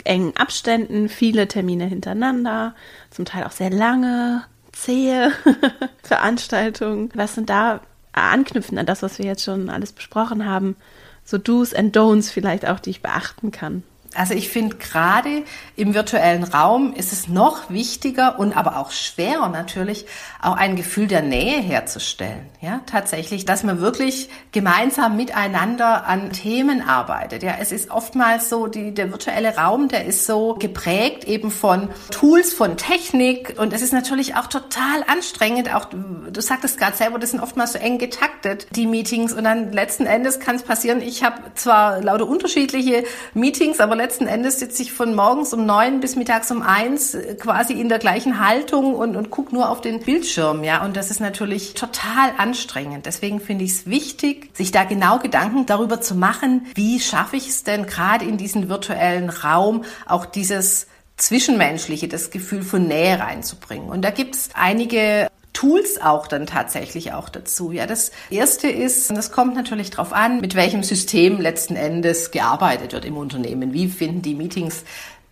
engen Abständen, viele Termine hintereinander, zum Teil auch sehr lange zähe Veranstaltungen. Was sind da anknüpfen an das, was wir jetzt schon alles besprochen haben? So Do's and Don'ts vielleicht auch, die ich beachten kann. Also ich finde gerade im virtuellen Raum ist es noch wichtiger und aber auch schwerer natürlich, auch ein Gefühl der Nähe herzustellen. Ja, tatsächlich, dass man wirklich gemeinsam miteinander an Themen arbeitet. Ja, es ist oftmals so, die, der virtuelle Raum, der ist so geprägt eben von Tools, von Technik und es ist natürlich auch total anstrengend. Auch du sagtest gerade selber, das sind oftmals so eng getaktet, die Meetings und dann letzten Endes kann es passieren, ich habe zwar lauter unterschiedliche Meetings, aber letzten Endes sitze ich von morgens um neun bis mittags um eins äh, quasi in der gleichen Haltung und, und gucke nur auf den Bildschirm, ja. Und das ist natürlich total anstrengend. Deswegen finde ich es wichtig, sich da genau Gedanken darüber zu machen, wie schaffe ich es denn gerade in diesen virtuellen Raum auch dieses Zwischenmenschliche, das Gefühl von Nähe reinzubringen. Und da gibt es einige Tools auch dann tatsächlich auch dazu. Ja, das erste ist, und das kommt natürlich darauf an, mit welchem System letzten Endes gearbeitet wird im Unternehmen. Wie finden die Meetings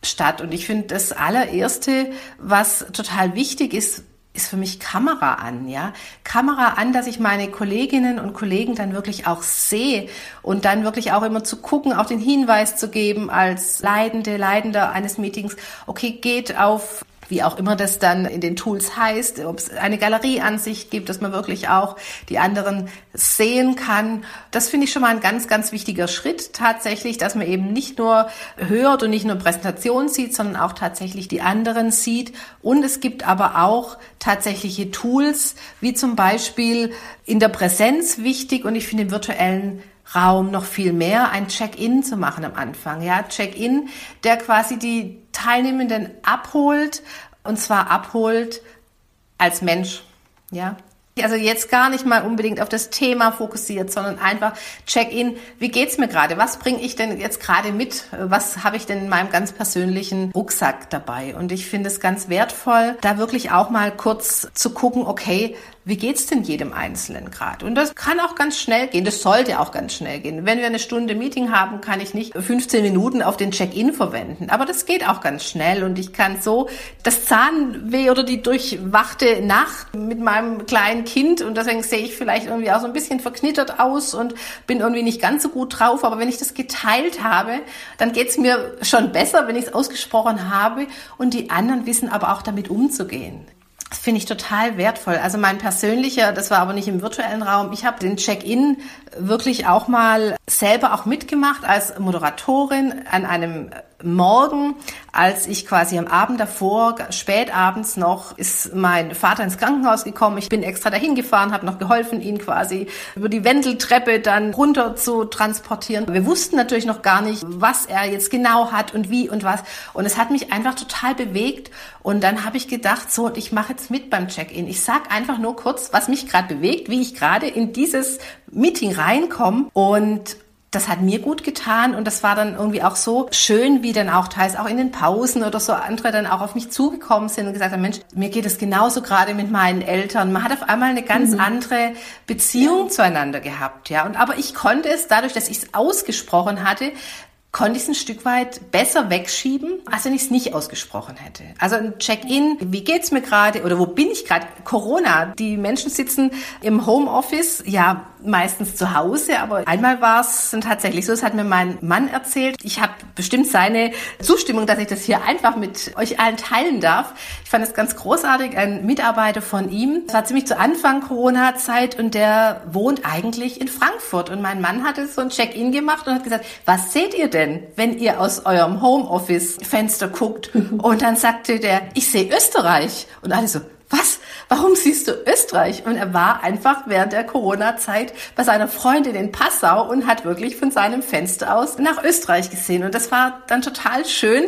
statt? Und ich finde, das allererste, was total wichtig ist, ist für mich Kamera an, ja. Kamera an, dass ich meine Kolleginnen und Kollegen dann wirklich auch sehe und dann wirklich auch immer zu gucken, auch den Hinweis zu geben als Leidende, Leidender eines Meetings, okay, geht auf wie auch immer das dann in den Tools heißt, ob es eine Galerieansicht gibt, dass man wirklich auch die anderen sehen kann. Das finde ich schon mal ein ganz, ganz wichtiger Schritt tatsächlich, dass man eben nicht nur hört und nicht nur Präsentation sieht, sondern auch tatsächlich die anderen sieht. Und es gibt aber auch tatsächliche Tools, wie zum Beispiel in der Präsenz wichtig und ich finde im virtuellen Raum noch viel mehr, ein Check-in zu machen am Anfang. Ja, Check-in, der quasi die Teilnehmenden abholt und zwar abholt als Mensch. Ja, also jetzt gar nicht mal unbedingt auf das Thema fokussiert, sondern einfach Check-in. Wie geht's mir gerade? Was bringe ich denn jetzt gerade mit? Was habe ich denn in meinem ganz persönlichen Rucksack dabei? Und ich finde es ganz wertvoll, da wirklich auch mal kurz zu gucken, okay, wie geht's denn jedem Einzelnen gerade? Und das kann auch ganz schnell gehen. Das sollte auch ganz schnell gehen. Wenn wir eine Stunde Meeting haben, kann ich nicht 15 Minuten auf den Check-in verwenden. Aber das geht auch ganz schnell und ich kann so das Zahnweh oder die durchwachte Nacht mit meinem kleinen Kind und deswegen sehe ich vielleicht irgendwie auch so ein bisschen verknittert aus und bin irgendwie nicht ganz so gut drauf. Aber wenn ich das geteilt habe, dann geht's mir schon besser, wenn ich es ausgesprochen habe und die anderen wissen aber auch damit umzugehen. Das finde ich total wertvoll. Also mein persönlicher, das war aber nicht im virtuellen Raum, ich habe den Check-in wirklich auch mal selber auch mitgemacht als Moderatorin an einem Morgen, als ich quasi am Abend davor, spät abends noch, ist mein Vater ins Krankenhaus gekommen. Ich bin extra dahin gefahren, habe noch geholfen, ihn quasi über die Wendeltreppe dann runter zu transportieren. Wir wussten natürlich noch gar nicht, was er jetzt genau hat und wie und was. Und es hat mich einfach total bewegt. Und dann habe ich gedacht, so, ich mache jetzt mit beim Check-in. Ich sag einfach nur kurz, was mich gerade bewegt, wie ich gerade in dieses Meeting reinkomme. Und das hat mir gut getan und das war dann irgendwie auch so schön, wie dann auch teils auch in den Pausen oder so andere dann auch auf mich zugekommen sind und gesagt haben, Mensch, mir geht es genauso gerade mit meinen Eltern. Man hat auf einmal eine ganz mhm. andere Beziehung ja. zueinander gehabt, ja. Und aber ich konnte es dadurch, dass ich es ausgesprochen hatte, konnte ich es ein Stück weit besser wegschieben, als wenn ich es nicht ausgesprochen hätte. Also ein Check-in, wie geht's mir gerade oder wo bin ich gerade? Corona, die Menschen sitzen im Homeoffice, ja, meistens zu Hause, aber einmal war es tatsächlich so, das hat mir mein Mann erzählt. Ich habe bestimmt seine Zustimmung, dass ich das hier einfach mit euch allen teilen darf. Ich fand es ganz großartig, ein Mitarbeiter von ihm, das war ziemlich zu Anfang Corona-Zeit und der wohnt eigentlich in Frankfurt und mein Mann hatte so ein Check-in gemacht und hat gesagt, was seht ihr denn, wenn ihr aus eurem Homeoffice-Fenster guckt? Und dann sagte der, ich sehe Österreich. Und alle so, was? Warum siehst du Österreich? Und er war einfach während der Corona-Zeit bei seiner Freundin in Passau und hat wirklich von seinem Fenster aus nach Österreich gesehen. Und das war dann total schön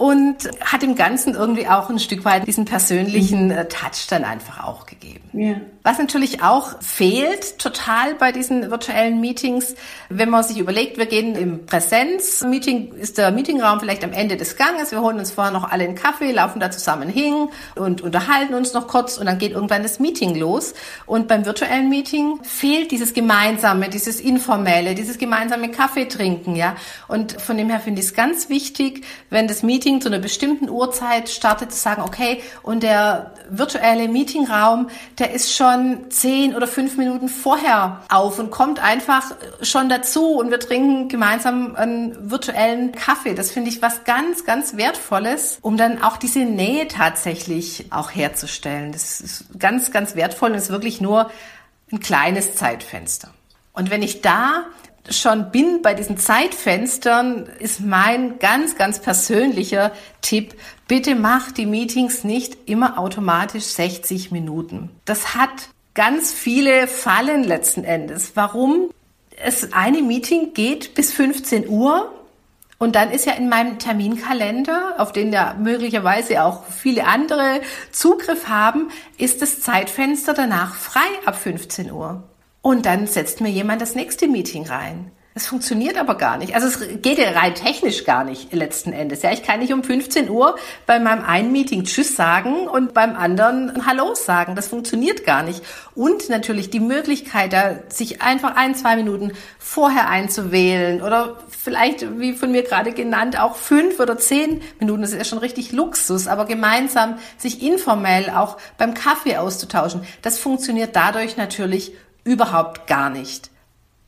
und hat dem Ganzen irgendwie auch ein Stück weit diesen persönlichen mhm. äh, Touch dann einfach auch gegeben. Ja. Was natürlich auch fehlt total bei diesen virtuellen Meetings, wenn man sich überlegt, wir gehen im Präsenz-Meeting, ist der Meetingraum vielleicht am Ende des Ganges, wir holen uns vorher noch alle einen Kaffee, laufen da zusammen hin und unterhalten uns noch kurz und dann geht irgendwann das Meeting los. Und beim virtuellen Meeting fehlt dieses Gemeinsame, dieses Informelle, dieses gemeinsame Kaffee trinken, ja. Und von dem her finde ich es ganz wichtig, wenn das Meeting Meeting zu einer bestimmten Uhrzeit startet, zu sagen, okay, und der virtuelle Meetingraum, der ist schon zehn oder fünf Minuten vorher auf und kommt einfach schon dazu und wir trinken gemeinsam einen virtuellen Kaffee. Das finde ich was ganz, ganz Wertvolles, um dann auch diese Nähe tatsächlich auch herzustellen. Das ist ganz, ganz wertvoll und ist wirklich nur ein kleines Zeitfenster. Und wenn ich da schon bin bei diesen Zeitfenstern, ist mein ganz, ganz persönlicher Tipp, bitte mach die Meetings nicht immer automatisch 60 Minuten. Das hat ganz viele Fallen letzten Endes. Warum? Es eine Meeting geht bis 15 Uhr und dann ist ja in meinem Terminkalender, auf den ja möglicherweise auch viele andere Zugriff haben, ist das Zeitfenster danach frei ab 15 Uhr. Und dann setzt mir jemand das nächste Meeting rein. Es funktioniert aber gar nicht. Also es geht ja rein technisch gar nicht letzten Endes. Ja, ich kann nicht um 15 Uhr bei meinem einen Meeting Tschüss sagen und beim anderen Hallo sagen. Das funktioniert gar nicht. Und natürlich die Möglichkeit, da sich einfach ein, zwei Minuten vorher einzuwählen oder vielleicht, wie von mir gerade genannt, auch fünf oder zehn Minuten. Das ist ja schon richtig Luxus. Aber gemeinsam sich informell auch beim Kaffee auszutauschen, das funktioniert dadurch natürlich überhaupt gar nicht.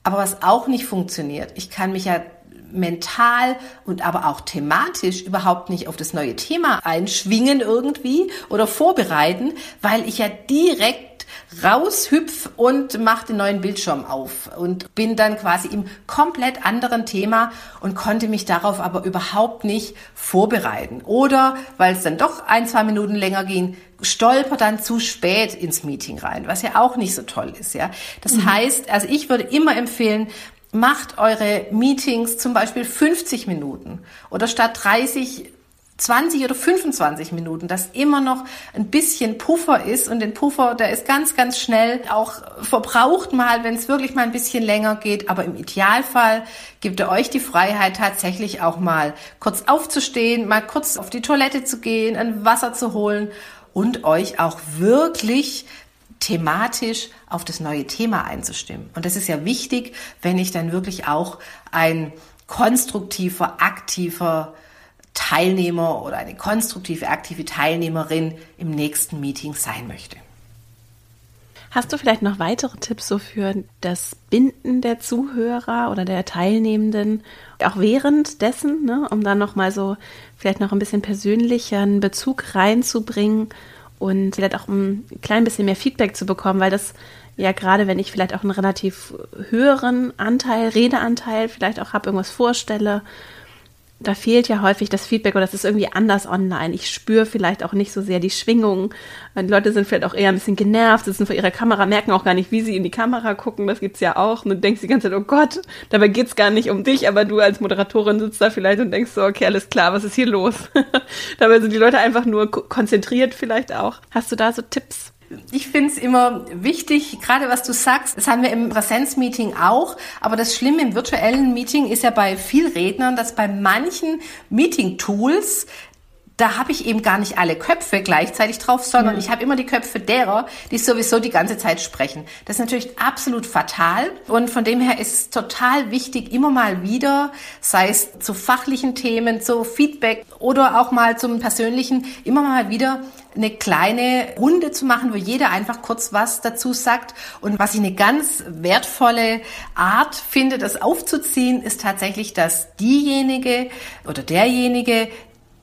Aber was auch nicht funktioniert, ich kann mich ja mental und aber auch thematisch überhaupt nicht auf das neue Thema einschwingen irgendwie oder vorbereiten, weil ich ja direkt raushüpf und mache den neuen Bildschirm auf und bin dann quasi im komplett anderen Thema und konnte mich darauf aber überhaupt nicht vorbereiten. Oder weil es dann doch ein, zwei Minuten länger ging, stolper dann zu spät ins Meeting rein, was ja auch nicht so toll ist, ja. Das mhm. heißt, also ich würde immer empfehlen, macht eure Meetings zum Beispiel 50 Minuten oder statt 30 20 oder 25 Minuten, dass immer noch ein bisschen Puffer ist und den Puffer, der ist ganz, ganz schnell auch verbraucht mal, wenn es wirklich mal ein bisschen länger geht. Aber im Idealfall gibt er euch die Freiheit, tatsächlich auch mal kurz aufzustehen, mal kurz auf die Toilette zu gehen, ein Wasser zu holen und euch auch wirklich thematisch auf das neue Thema einzustimmen. Und das ist ja wichtig, wenn ich dann wirklich auch ein konstruktiver, aktiver Teilnehmer oder eine konstruktive, aktive Teilnehmerin im nächsten Meeting sein möchte. Hast du vielleicht noch weitere Tipps so für das Binden der Zuhörer oder der Teilnehmenden, auch währenddessen, ne, um dann nochmal so vielleicht noch ein bisschen persönlicheren Bezug reinzubringen und vielleicht auch ein klein bisschen mehr Feedback zu bekommen, weil das ja gerade, wenn ich vielleicht auch einen relativ höheren Anteil, Redeanteil vielleicht auch habe, irgendwas vorstelle da fehlt ja häufig das Feedback oder das ist irgendwie anders online. Ich spüre vielleicht auch nicht so sehr die Schwingung. Die Leute sind vielleicht auch eher ein bisschen genervt, sitzen vor ihrer Kamera, merken auch gar nicht, wie sie in die Kamera gucken. Das gibt's ja auch. Und du denkst die ganze Zeit, oh Gott, dabei geht's gar nicht um dich, aber du als Moderatorin sitzt da vielleicht und denkst so, okay, alles klar, was ist hier los? dabei sind die Leute einfach nur konzentriert vielleicht auch. Hast du da so Tipps? Ich finde es immer wichtig, gerade was du sagst, das haben wir im Präsenzmeeting auch, aber das Schlimme im virtuellen Meeting ist ja bei viel Rednern, dass bei manchen Meeting-Tools da habe ich eben gar nicht alle Köpfe gleichzeitig drauf, sondern mhm. ich habe immer die Köpfe derer, die sowieso die ganze Zeit sprechen. Das ist natürlich absolut fatal und von dem her ist es total wichtig, immer mal wieder, sei es zu fachlichen Themen, zu Feedback oder auch mal zum persönlichen, immer mal wieder eine kleine Runde zu machen, wo jeder einfach kurz was dazu sagt. Und was ich eine ganz wertvolle Art finde, das aufzuziehen, ist tatsächlich, dass diejenige oder derjenige,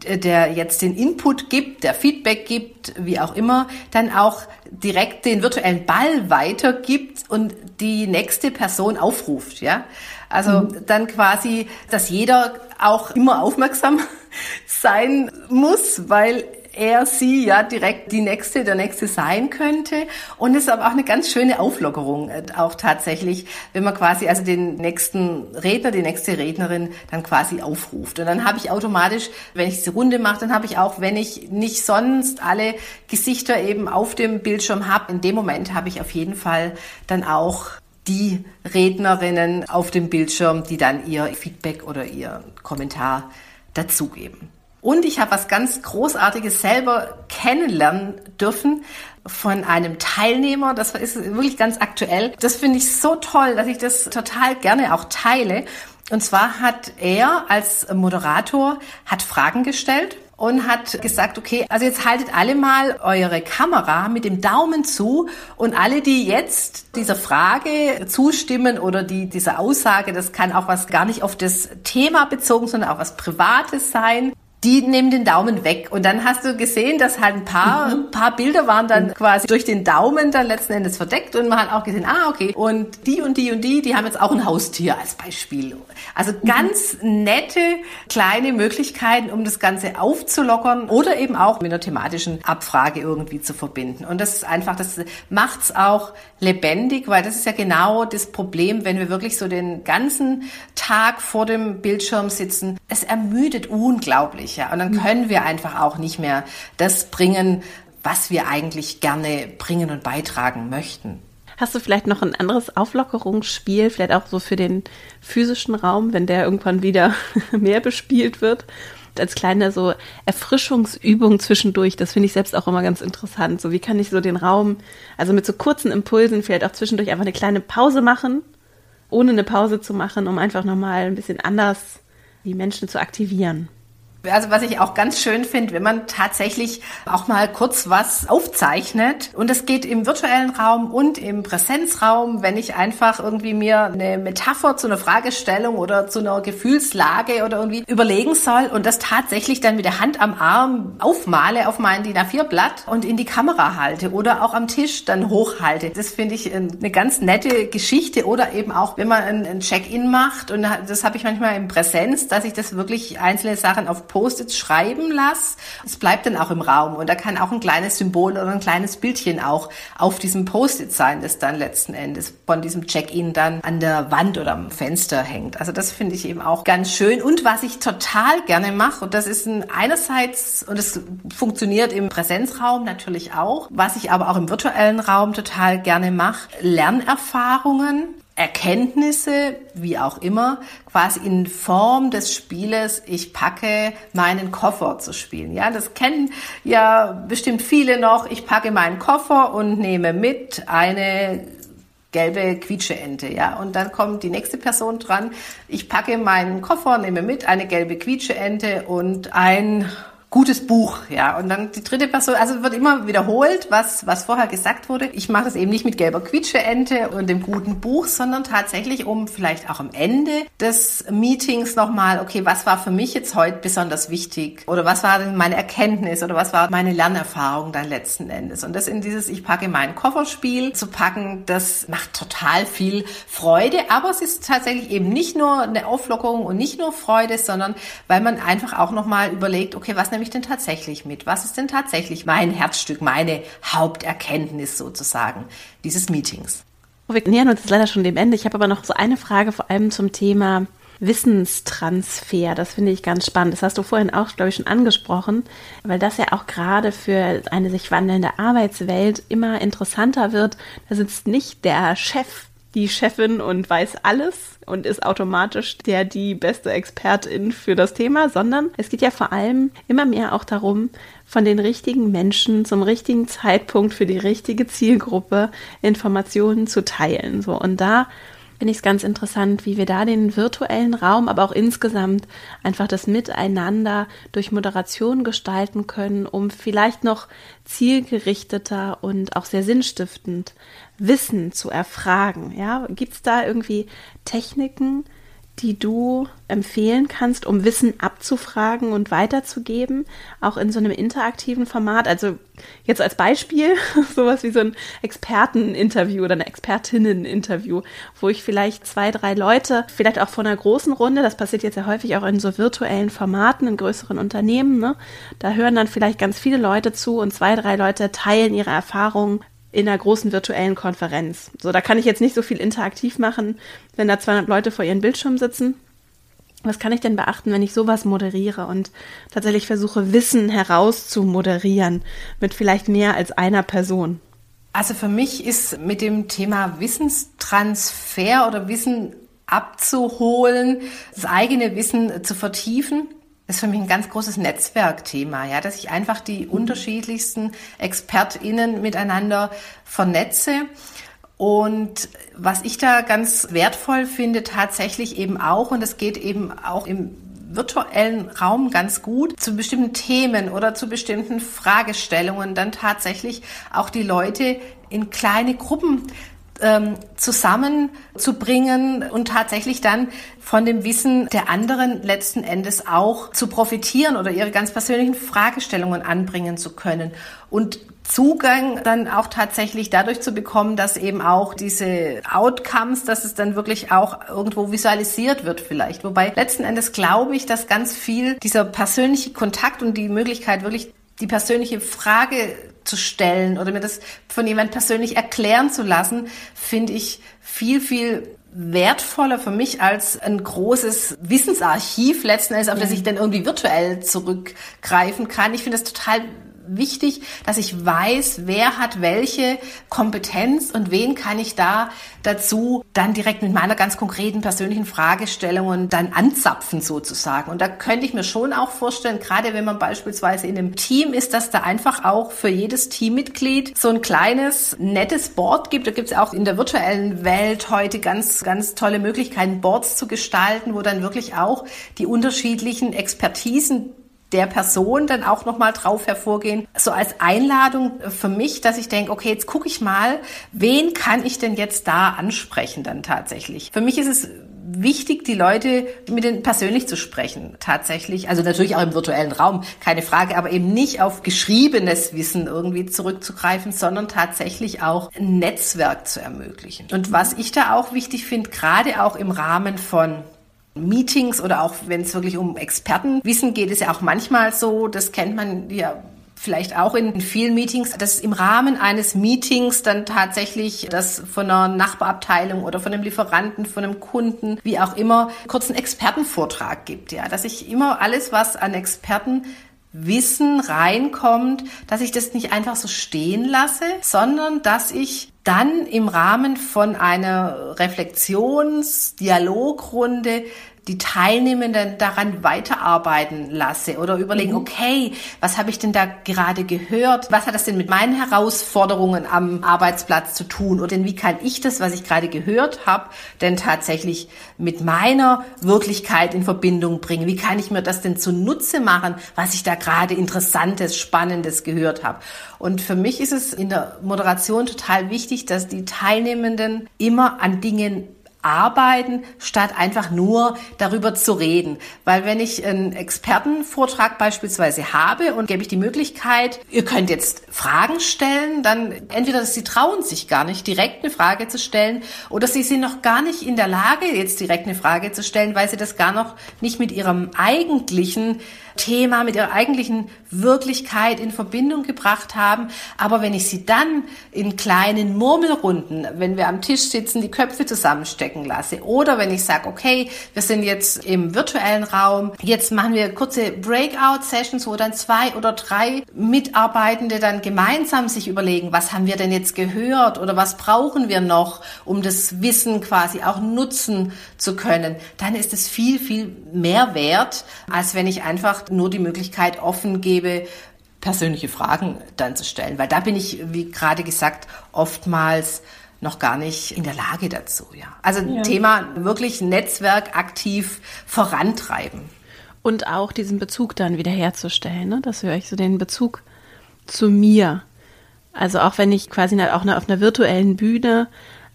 der jetzt den Input gibt, der Feedback gibt, wie auch immer, dann auch direkt den virtuellen Ball weitergibt und die nächste Person aufruft, ja. Also mhm. dann quasi, dass jeder auch immer aufmerksam sein muss, weil er, sie ja direkt die nächste, der nächste sein könnte. Und es ist aber auch eine ganz schöne Auflockerung, äh, auch tatsächlich, wenn man quasi also den nächsten Redner, die nächste Rednerin dann quasi aufruft. Und dann habe ich automatisch, wenn ich diese Runde mache, dann habe ich auch, wenn ich nicht sonst alle Gesichter eben auf dem Bildschirm habe, in dem Moment habe ich auf jeden Fall dann auch die Rednerinnen auf dem Bildschirm, die dann ihr Feedback oder ihr Kommentar dazugeben. Und ich habe was ganz Großartiges selber kennenlernen dürfen von einem Teilnehmer. Das ist wirklich ganz aktuell. Das finde ich so toll, dass ich das total gerne auch teile. Und zwar hat er als Moderator hat Fragen gestellt und hat gesagt, okay, also jetzt haltet alle mal eure Kamera mit dem Daumen zu und alle, die jetzt dieser Frage zustimmen oder die dieser Aussage, das kann auch was gar nicht auf das Thema bezogen, sondern auch was Privates sein, die nehmen den Daumen weg. Und dann hast du gesehen, dass halt ein paar, mhm. paar Bilder waren dann mhm. quasi durch den Daumen dann letzten Endes verdeckt und man hat auch gesehen, ah, okay. Und die und die und die, die haben jetzt auch ein Haustier als Beispiel. Also mhm. ganz mhm. nette kleine Möglichkeiten, um das Ganze aufzulockern oder eben auch mit einer thematischen Abfrage irgendwie zu verbinden. Und das ist einfach, das macht's auch lebendig, weil das ist ja genau das Problem, wenn wir wirklich so den ganzen Tag vor dem Bildschirm sitzen. Es ermüdet unglaublich. Ja? Und dann können wir einfach auch nicht mehr das bringen, was wir eigentlich gerne bringen und beitragen möchten. Hast du vielleicht noch ein anderes Auflockerungsspiel, vielleicht auch so für den physischen Raum, wenn der irgendwann wieder mehr bespielt wird? Als kleine so Erfrischungsübung zwischendurch, das finde ich selbst auch immer ganz interessant. So, wie kann ich so den Raum, also mit so kurzen Impulsen vielleicht auch zwischendurch einfach eine kleine Pause machen, ohne eine Pause zu machen, um einfach nochmal ein bisschen anders die Menschen zu aktivieren. Also was ich auch ganz schön finde, wenn man tatsächlich auch mal kurz was aufzeichnet. Und es geht im virtuellen Raum und im Präsenzraum, wenn ich einfach irgendwie mir eine Metapher zu einer Fragestellung oder zu einer Gefühlslage oder irgendwie überlegen soll und das tatsächlich dann mit der Hand am Arm aufmale auf mein DIN A4 Blatt und in die Kamera halte oder auch am Tisch dann hochhalte. Das finde ich eine ganz nette Geschichte. Oder eben auch, wenn man ein Check-in macht. Und das habe ich manchmal im Präsenz, dass ich das wirklich einzelne Sachen auf Post-its schreiben lasse. Es bleibt dann auch im Raum und da kann auch ein kleines Symbol oder ein kleines Bildchen auch auf diesem Post-it sein, das dann letzten Endes von diesem Check-in dann an der Wand oder am Fenster hängt. Also das finde ich eben auch ganz schön. Und was ich total gerne mache, und das ist ein, einerseits, und es funktioniert im Präsenzraum natürlich auch, was ich aber auch im virtuellen Raum total gerne mache, Lernerfahrungen Erkenntnisse, wie auch immer, quasi in Form des Spieles, ich packe meinen Koffer zu spielen. Ja, das kennen ja bestimmt viele noch. Ich packe meinen Koffer und nehme mit eine gelbe Quietscheente, ja. Und dann kommt die nächste Person dran. Ich packe meinen Koffer, nehme mit eine gelbe Quietscheente und ein gutes Buch, ja. Und dann die dritte Person, also wird immer wiederholt, was, was vorher gesagt wurde. Ich mache das eben nicht mit gelber Quietscheente und dem guten Buch, sondern tatsächlich um vielleicht auch am Ende des Meetings nochmal, okay, was war für mich jetzt heute besonders wichtig? Oder was war denn meine Erkenntnis? Oder was war meine Lernerfahrung dann letzten Endes? Und das in dieses Ich packe meinen Kofferspiel zu packen, das macht total viel Freude. Aber es ist tatsächlich eben nicht nur eine Auflockerung und nicht nur Freude, sondern weil man einfach auch nochmal überlegt, okay, was nehme ich denn tatsächlich mit? Was ist denn tatsächlich mein Herzstück, meine Haupterkenntnis sozusagen dieses Meetings? Wir nähern uns leider schon dem Ende. Ich habe aber noch so eine Frage vor allem zum Thema Wissenstransfer. Das finde ich ganz spannend. Das hast du vorhin auch, glaube ich, schon angesprochen, weil das ja auch gerade für eine sich wandelnde Arbeitswelt immer interessanter wird. Da sitzt nicht der Chef die Chefin und weiß alles und ist automatisch der die beste Expertin für das Thema, sondern es geht ja vor allem immer mehr auch darum, von den richtigen Menschen zum richtigen Zeitpunkt für die richtige Zielgruppe Informationen zu teilen. So und da finde ich es ganz interessant, wie wir da den virtuellen Raum, aber auch insgesamt einfach das Miteinander durch Moderation gestalten können, um vielleicht noch zielgerichteter und auch sehr sinnstiftend Wissen zu erfragen. Ja, gibt es da irgendwie Techniken, die du empfehlen kannst, um Wissen abzufragen und weiterzugeben, auch in so einem interaktiven Format? Also jetzt als Beispiel sowas wie so ein Experteninterview oder ein Expertinneninterview, wo ich vielleicht zwei, drei Leute, vielleicht auch von einer großen Runde, das passiert jetzt ja häufig auch in so virtuellen Formaten in größeren Unternehmen, ne? da hören dann vielleicht ganz viele Leute zu und zwei, drei Leute teilen ihre Erfahrungen in einer großen virtuellen Konferenz. So, da kann ich jetzt nicht so viel interaktiv machen, wenn da 200 Leute vor ihren Bildschirmen sitzen. Was kann ich denn beachten, wenn ich sowas moderiere und tatsächlich versuche, Wissen herauszumoderieren mit vielleicht mehr als einer Person? Also für mich ist mit dem Thema Wissenstransfer oder Wissen abzuholen, das eigene Wissen zu vertiefen, das ist für mich ein ganz großes Netzwerkthema, ja, dass ich einfach die unterschiedlichsten ExpertInnen miteinander vernetze. Und was ich da ganz wertvoll finde, tatsächlich eben auch, und das geht eben auch im virtuellen Raum ganz gut zu bestimmten Themen oder zu bestimmten Fragestellungen dann tatsächlich auch die Leute in kleine Gruppen ähm, zusammenzubringen und tatsächlich dann von dem Wissen der anderen letzten Endes auch zu profitieren oder ihre ganz persönlichen Fragestellungen anbringen zu können. Und Zugang dann auch tatsächlich dadurch zu bekommen, dass eben auch diese Outcomes, dass es dann wirklich auch irgendwo visualisiert wird vielleicht. Wobei letzten Endes glaube ich, dass ganz viel dieser persönliche Kontakt und die Möglichkeit wirklich die persönliche Frage zu stellen oder mir das von jemand persönlich erklären zu lassen, finde ich viel, viel wertvoller für mich als ein großes Wissensarchiv letzten Endes, auf das ich dann irgendwie virtuell zurückgreifen kann. Ich finde das total wichtig, dass ich weiß, wer hat welche Kompetenz und wen kann ich da dazu dann direkt mit meiner ganz konkreten persönlichen Fragestellungen dann anzapfen sozusagen. Und da könnte ich mir schon auch vorstellen, gerade wenn man beispielsweise in einem Team ist, dass da einfach auch für jedes Teammitglied so ein kleines, nettes Board gibt. Da gibt es auch in der virtuellen Welt heute ganz, ganz tolle Möglichkeiten, Boards zu gestalten, wo dann wirklich auch die unterschiedlichen Expertisen der Person dann auch nochmal drauf hervorgehen. So als Einladung für mich, dass ich denke, okay, jetzt gucke ich mal, wen kann ich denn jetzt da ansprechen dann tatsächlich. Für mich ist es wichtig, die Leute mit denen persönlich zu sprechen, tatsächlich. Also natürlich auch im virtuellen Raum, keine Frage, aber eben nicht auf geschriebenes Wissen irgendwie zurückzugreifen, sondern tatsächlich auch ein Netzwerk zu ermöglichen. Und was ich da auch wichtig finde, gerade auch im Rahmen von Meetings oder auch wenn es wirklich um Expertenwissen geht, ist ja auch manchmal so, das kennt man ja vielleicht auch in vielen Meetings, dass im Rahmen eines Meetings dann tatsächlich das von einer Nachbarabteilung oder von einem Lieferanten, von einem Kunden, wie auch immer, kurz einen Expertenvortrag gibt, ja, dass ich immer alles, was an Experten Wissen reinkommt, dass ich das nicht einfach so stehen lasse, sondern dass ich dann im Rahmen von einer Reflexions-Dialogrunde die Teilnehmenden daran weiterarbeiten lasse oder überlegen, mhm. okay, was habe ich denn da gerade gehört? Was hat das denn mit meinen Herausforderungen am Arbeitsplatz zu tun? Oder wie kann ich das, was ich gerade gehört habe, denn tatsächlich mit meiner Wirklichkeit in Verbindung bringen? Wie kann ich mir das denn zunutze machen, was ich da gerade Interessantes, Spannendes gehört habe? Und für mich ist es in der Moderation total wichtig, dass die Teilnehmenden immer an Dingen arbeiten, statt einfach nur darüber zu reden. Weil wenn ich einen Expertenvortrag beispielsweise habe und gebe ich die Möglichkeit, ihr könnt jetzt Fragen stellen, dann entweder sie trauen sich gar nicht, direkt eine Frage zu stellen, oder sie sind noch gar nicht in der Lage, jetzt direkt eine Frage zu stellen, weil sie das gar noch nicht mit ihrem eigentlichen Thema, mit ihrer eigentlichen Wirklichkeit in Verbindung gebracht haben. Aber wenn ich sie dann in kleinen Murmelrunden, wenn wir am Tisch sitzen, die Köpfe zusammenstecken lasse, oder wenn ich sage, okay, wir sind jetzt im virtuellen Raum, jetzt machen wir kurze Breakout-Sessions, wo dann zwei oder drei Mitarbeitende dann gemeinsam sich überlegen, was haben wir denn jetzt gehört oder was brauchen wir noch, um das Wissen quasi auch nutzen zu können, dann ist es viel, viel mehr wert, als wenn ich einfach nur die Möglichkeit offen gebe, persönliche Fragen dann zu stellen. Weil da bin ich, wie gerade gesagt, oftmals noch gar nicht in der Lage dazu. Ja. Also ja. Thema wirklich Netzwerk aktiv vorantreiben. Und auch diesen Bezug dann wiederherzustellen. Ne? Das höre ich so den Bezug zu mir. Also auch wenn ich quasi auch auf einer virtuellen Bühne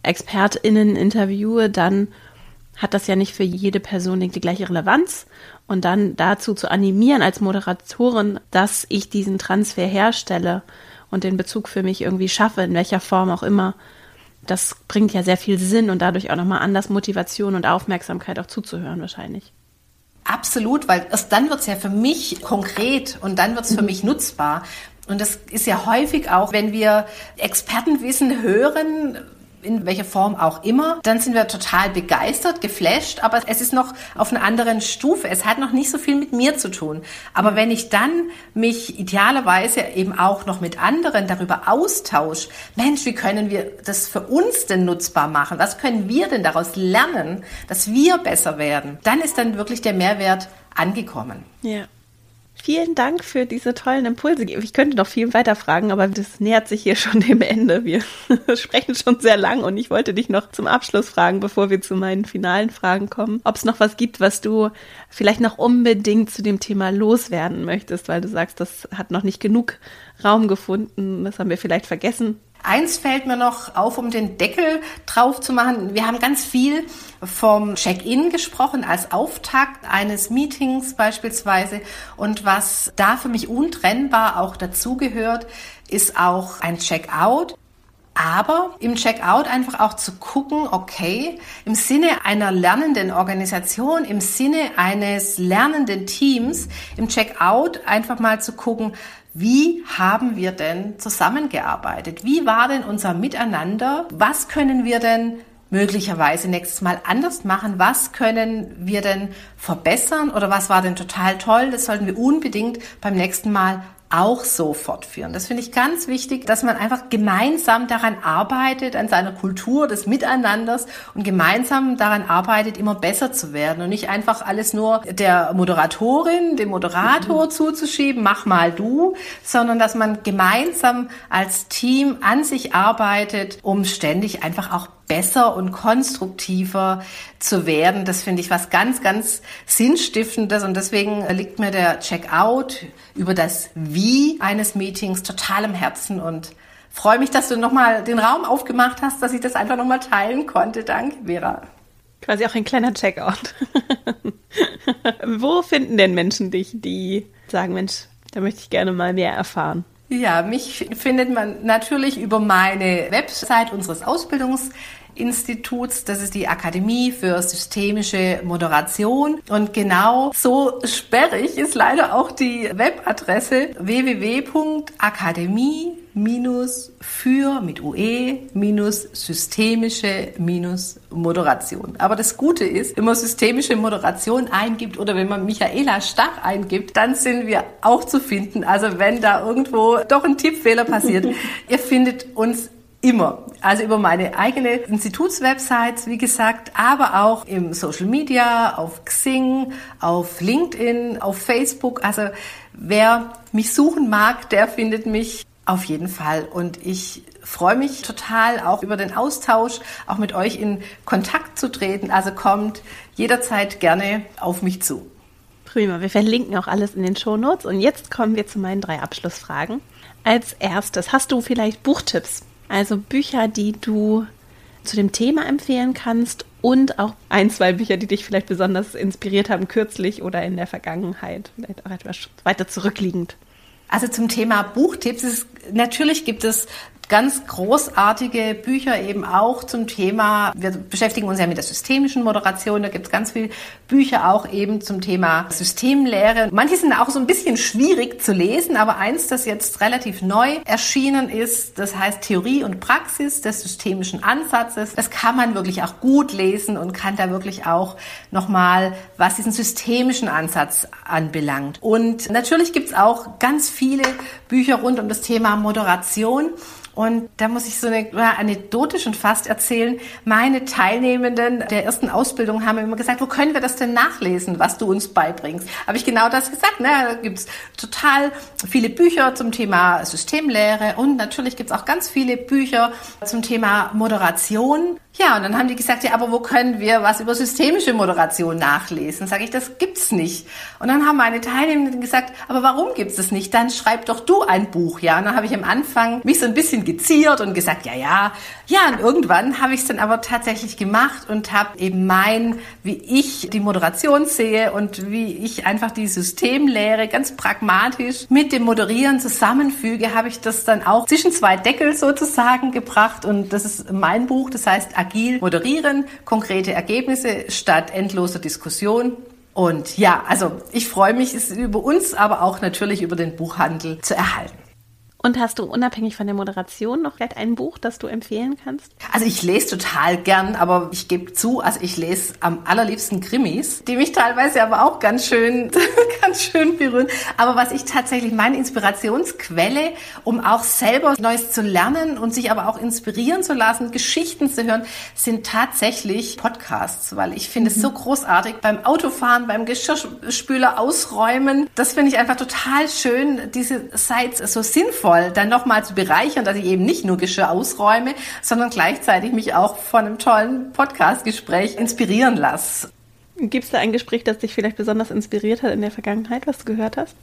ExpertInnen interviewe, dann hat das ja nicht für jede Person die gleiche Relevanz und dann dazu zu animieren als Moderatorin, dass ich diesen Transfer herstelle und den Bezug für mich irgendwie schaffe, in welcher Form auch immer. Das bringt ja sehr viel Sinn und dadurch auch nochmal anders Motivation und Aufmerksamkeit auch zuzuhören wahrscheinlich. Absolut, weil erst dann wird es ja für mich konkret und dann wird es für mhm. mich nutzbar. Und das ist ja häufig auch, wenn wir Expertenwissen hören, in welcher Form auch immer, dann sind wir total begeistert, geflasht, aber es ist noch auf einer anderen Stufe. Es hat noch nicht so viel mit mir zu tun. Aber wenn ich dann mich idealerweise eben auch noch mit anderen darüber austausche, Mensch, wie können wir das für uns denn nutzbar machen? Was können wir denn daraus lernen, dass wir besser werden? Dann ist dann wirklich der Mehrwert angekommen. Ja. Vielen Dank für diese tollen Impulse. Ich könnte noch viel weiter fragen, aber das nähert sich hier schon dem Ende. Wir sprechen schon sehr lang und ich wollte dich noch zum Abschluss fragen, bevor wir zu meinen finalen Fragen kommen, ob es noch was gibt, was du vielleicht noch unbedingt zu dem Thema loswerden möchtest, weil du sagst, das hat noch nicht genug Raum gefunden. Das haben wir vielleicht vergessen. Eins fällt mir noch auf, um den Deckel drauf zu machen. Wir haben ganz viel vom Check-in gesprochen als Auftakt eines Meetings beispielsweise. Und was da für mich untrennbar auch dazugehört, ist auch ein Check-out. Aber im Checkout einfach auch zu gucken, okay, im Sinne einer lernenden Organisation, im Sinne eines lernenden Teams, im Checkout einfach mal zu gucken, wie haben wir denn zusammengearbeitet? Wie war denn unser Miteinander? Was können wir denn möglicherweise nächstes Mal anders machen? Was können wir denn verbessern? Oder was war denn total toll? Das sollten wir unbedingt beim nächsten Mal auch so fortführen. Das finde ich ganz wichtig, dass man einfach gemeinsam daran arbeitet, an seiner Kultur des Miteinanders und gemeinsam daran arbeitet, immer besser zu werden und nicht einfach alles nur der Moderatorin, dem Moderator mhm. zuzuschieben, mach mal du, sondern dass man gemeinsam als Team an sich arbeitet, um ständig einfach auch besser und konstruktiver zu werden. Das finde ich was ganz, ganz Sinnstiftendes und deswegen liegt mir der Checkout über das Wie eines Meetings total im Herzen und freue mich, dass du nochmal den Raum aufgemacht hast, dass ich das einfach nochmal teilen konnte. Danke, Vera. Quasi auch ein kleiner Checkout. Wo finden denn Menschen dich, die sagen, Mensch, da möchte ich gerne mal mehr erfahren? Ja, mich findet man natürlich über meine Website unseres Ausbildungsinstituts. Das ist die Akademie für systemische Moderation. Und genau so sperrig ist leider auch die Webadresse www.akademie minus für mit UE minus systemische minus Moderation. Aber das Gute ist, wenn man systemische Moderation eingibt oder wenn man Michaela Stach eingibt, dann sind wir auch zu finden. Also wenn da irgendwo doch ein Tippfehler passiert, ihr findet uns Immer. Also über meine eigene Institutswebsite, wie gesagt, aber auch im Social Media, auf Xing, auf LinkedIn, auf Facebook. Also wer mich suchen mag, der findet mich auf jeden Fall. Und ich freue mich total auch über den Austausch, auch mit euch in Kontakt zu treten. Also kommt jederzeit gerne auf mich zu. Prima, wir verlinken auch alles in den Shownotes. Und jetzt kommen wir zu meinen drei Abschlussfragen. Als erstes, hast du vielleicht Buchtipps? Also Bücher, die du zu dem Thema empfehlen kannst und auch ein, zwei Bücher, die dich vielleicht besonders inspiriert haben, kürzlich oder in der Vergangenheit, vielleicht auch etwas weiter zurückliegend. Also zum Thema Buchtipps ist, natürlich gibt es ganz großartige Bücher eben auch zum Thema, wir beschäftigen uns ja mit der systemischen Moderation, da gibt es ganz viele Bücher auch eben zum Thema Systemlehre. Manche sind auch so ein bisschen schwierig zu lesen, aber eins, das jetzt relativ neu erschienen ist, das heißt Theorie und Praxis des systemischen Ansatzes. Das kann man wirklich auch gut lesen und kann da wirklich auch nochmal, was diesen systemischen Ansatz anbelangt. Und natürlich gibt es auch ganz viele Bücher rund um das Thema Moderation. Und da muss ich so eine Anekdote schon fast erzählen. Meine Teilnehmenden der ersten Ausbildung haben immer gesagt, wo können wir das denn nachlesen, was du uns beibringst? Habe ich genau das gesagt. Ne? Da gibt's total viele Bücher zum Thema Systemlehre und natürlich gibt's auch ganz viele Bücher zum Thema Moderation. Ja, und dann haben die gesagt, ja, aber wo können wir was über systemische Moderation nachlesen? Sage ich, das gibt's nicht. Und dann haben meine Teilnehmenden gesagt, aber warum gibt's es nicht? Dann schreib doch du ein Buch, ja. Und dann habe ich am Anfang mich so ein bisschen geziert und gesagt, ja, ja. Ja, und irgendwann habe ich es dann aber tatsächlich gemacht und habe eben mein, wie ich die Moderation sehe und wie ich einfach die Systemlehre ganz pragmatisch mit dem Moderieren zusammenfüge, habe ich das dann auch zwischen zwei Deckel sozusagen gebracht. Und das ist mein Buch, das heißt agil moderieren, konkrete Ergebnisse statt endloser Diskussion. Und ja, also ich freue mich, es über uns, aber auch natürlich über den Buchhandel zu erhalten. Und hast du unabhängig von der Moderation noch vielleicht ein Buch, das du empfehlen kannst? Also ich lese total gern, aber ich gebe zu, also ich lese am allerliebsten Krimis, die mich teilweise aber auch ganz schön, ganz schön berühren. Aber was ich tatsächlich meine Inspirationsquelle, um auch selber Neues zu lernen und sich aber auch inspirieren zu lassen, Geschichten zu hören, sind tatsächlich Podcasts, weil ich finde mhm. es so großartig beim Autofahren, beim Geschirrspüler ausräumen. Das finde ich einfach total schön, diese Sites so sinnvoll sinnvoll, dann nochmal zu bereichern, dass ich eben nicht nur Geschirr ausräume, sondern gleichzeitig mich auch von einem tollen Podcast-Gespräch inspirieren lasse. Gibt es da ein Gespräch, das dich vielleicht besonders inspiriert hat in der Vergangenheit, was du gehört hast,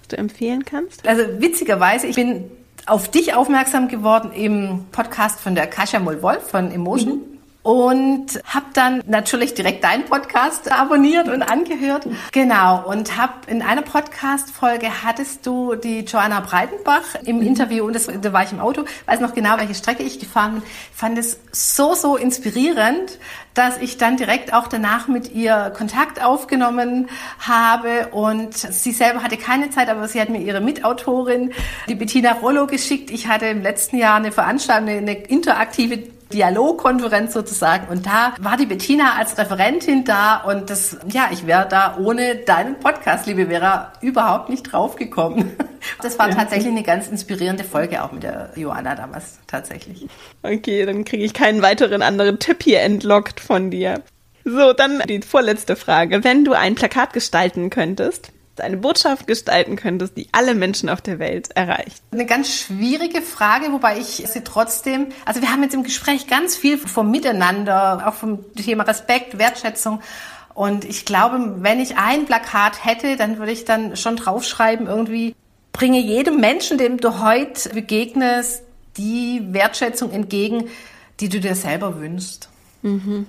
was du empfehlen kannst? Also witzigerweise, ich bin auf dich aufmerksam geworden im Podcast von der Kasia Moll-Wolf von Emotion. Mhm und habe dann natürlich direkt deinen Podcast abonniert und angehört. Genau und habe in einer Podcast Folge hattest du die Joanna Breitenbach im mhm. Interview und das, da war ich im Auto, weiß noch genau, welche Strecke ich gefahren bin. Fand es so so inspirierend, dass ich dann direkt auch danach mit ihr Kontakt aufgenommen habe und sie selber hatte keine Zeit, aber sie hat mir ihre Mitautorin, die Bettina Rollo geschickt. Ich hatte im letzten Jahr eine Veranstaltung, eine interaktive Dialogkonferenz sozusagen. Und da war die Bettina als Referentin da und das, ja, ich wäre da ohne deinen Podcast, liebe Vera, überhaupt nicht draufgekommen. Das war tatsächlich eine ganz inspirierende Folge auch mit der Johanna damals, tatsächlich. Okay, dann kriege ich keinen weiteren anderen Tipp hier entlockt von dir. So, dann die vorletzte Frage. Wenn du ein Plakat gestalten könntest, eine Botschaft gestalten könntest, die alle Menschen auf der Welt erreicht? Eine ganz schwierige Frage, wobei ich sie trotzdem, also wir haben jetzt im Gespräch ganz viel vom Miteinander, auch vom Thema Respekt, Wertschätzung. Und ich glaube, wenn ich ein Plakat hätte, dann würde ich dann schon draufschreiben, irgendwie, bringe jedem Menschen, dem du heute begegnest, die Wertschätzung entgegen, die du dir selber wünschst. Mhm.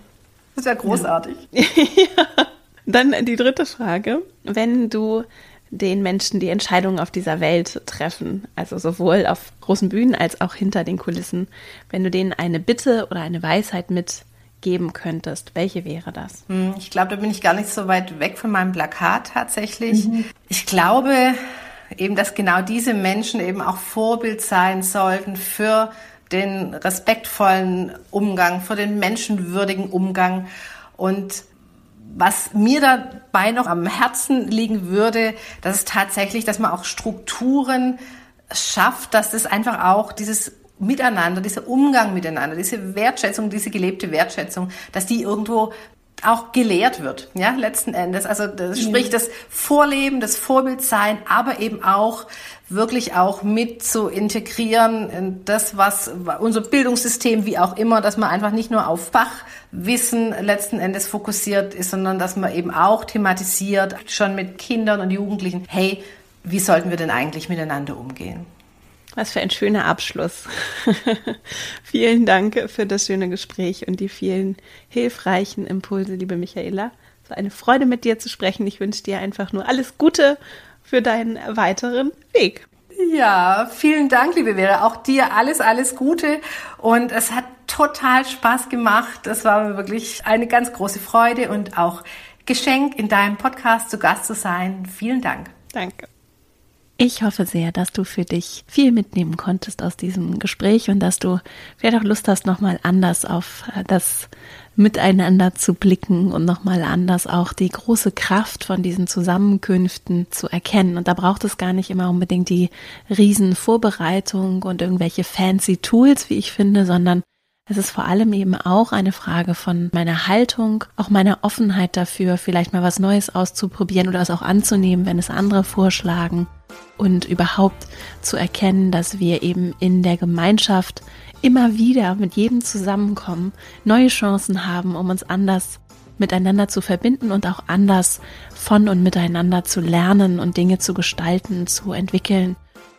Das wäre großartig. ja. Dann die dritte Frage. Wenn du den Menschen die Entscheidungen auf dieser Welt treffen, also sowohl auf großen Bühnen als auch hinter den Kulissen, wenn du denen eine Bitte oder eine Weisheit mitgeben könntest, welche wäre das? Hm, ich glaube, da bin ich gar nicht so weit weg von meinem Plakat tatsächlich. Mhm. Ich glaube eben, dass genau diese Menschen eben auch Vorbild sein sollten für den respektvollen Umgang, für den menschenwürdigen Umgang. Und was mir dabei noch am Herzen liegen würde, das ist tatsächlich, dass man auch Strukturen schafft, dass es einfach auch dieses Miteinander, dieser Umgang miteinander, diese Wertschätzung, diese gelebte Wertschätzung, dass die irgendwo auch gelehrt wird, ja, letzten Endes. Also das, sprich das Vorleben, das Vorbildsein, aber eben auch wirklich auch mit zu integrieren in das, was unser Bildungssystem, wie auch immer, dass man einfach nicht nur auf Fachwissen letzten Endes fokussiert ist, sondern dass man eben auch thematisiert, schon mit Kindern und Jugendlichen, hey, wie sollten wir denn eigentlich miteinander umgehen? Was für ein schöner Abschluss. vielen Dank für das schöne Gespräch und die vielen hilfreichen Impulse, liebe Michaela. Es war eine Freude, mit dir zu sprechen. Ich wünsche dir einfach nur alles Gute für deinen weiteren Weg. Ja, vielen Dank, liebe Vera. Auch dir alles, alles Gute. Und es hat total Spaß gemacht. Es war mir wirklich eine ganz große Freude und auch Geschenk, in deinem Podcast zu Gast zu sein. Vielen Dank. Danke. Ich hoffe sehr, dass du für dich viel mitnehmen konntest aus diesem Gespräch und dass du vielleicht auch Lust hast, nochmal anders auf äh, das Miteinander zu blicken und nochmal anders auch die große Kraft von diesen Zusammenkünften zu erkennen. Und da braucht es gar nicht immer unbedingt die Riesenvorbereitung und irgendwelche fancy Tools, wie ich finde, sondern es ist vor allem eben auch eine Frage von meiner Haltung, auch meiner Offenheit dafür, vielleicht mal was Neues auszuprobieren oder es auch anzunehmen, wenn es andere vorschlagen und überhaupt zu erkennen, dass wir eben in der Gemeinschaft immer wieder mit jedem zusammenkommen, neue Chancen haben, um uns anders miteinander zu verbinden und auch anders von und miteinander zu lernen und Dinge zu gestalten, zu entwickeln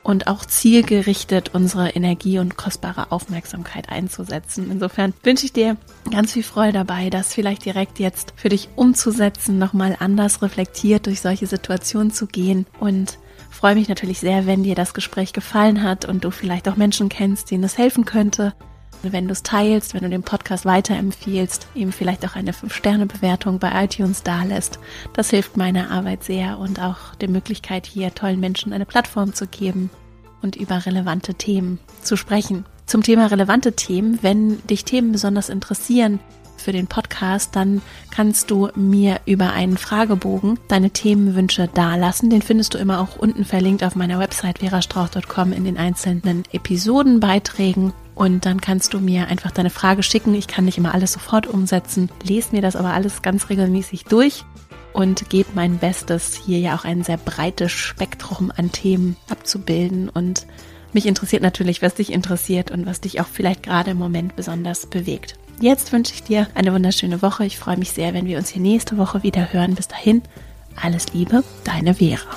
und auch zielgerichtet unsere Energie und kostbare Aufmerksamkeit einzusetzen. Insofern wünsche ich dir ganz viel Freude dabei, das vielleicht direkt jetzt für dich umzusetzen, nochmal anders reflektiert durch solche Situationen zu gehen und freue mich natürlich sehr, wenn dir das Gespräch gefallen hat und du vielleicht auch Menschen kennst, denen es helfen könnte. Wenn du es teilst, wenn du den Podcast weiterempfiehlst, ihm vielleicht auch eine 5-Sterne-Bewertung bei iTunes dalässt. Das hilft meiner Arbeit sehr und auch der Möglichkeit, hier tollen Menschen eine Plattform zu geben und über relevante Themen zu sprechen. Zum Thema relevante Themen, wenn dich Themen besonders interessieren, für den Podcast, dann kannst du mir über einen Fragebogen deine Themenwünsche dalassen. Den findest du immer auch unten verlinkt auf meiner Website verastrauch.com in den einzelnen Episodenbeiträgen. Und dann kannst du mir einfach deine Frage schicken. Ich kann nicht immer alles sofort umsetzen, lese mir das aber alles ganz regelmäßig durch und gebe mein Bestes, hier ja auch ein sehr breites Spektrum an Themen abzubilden. Und mich interessiert natürlich, was dich interessiert und was dich auch vielleicht gerade im Moment besonders bewegt. Jetzt wünsche ich dir eine wunderschöne Woche. Ich freue mich sehr, wenn wir uns hier nächste Woche wieder hören. Bis dahin, alles Liebe, deine Vera.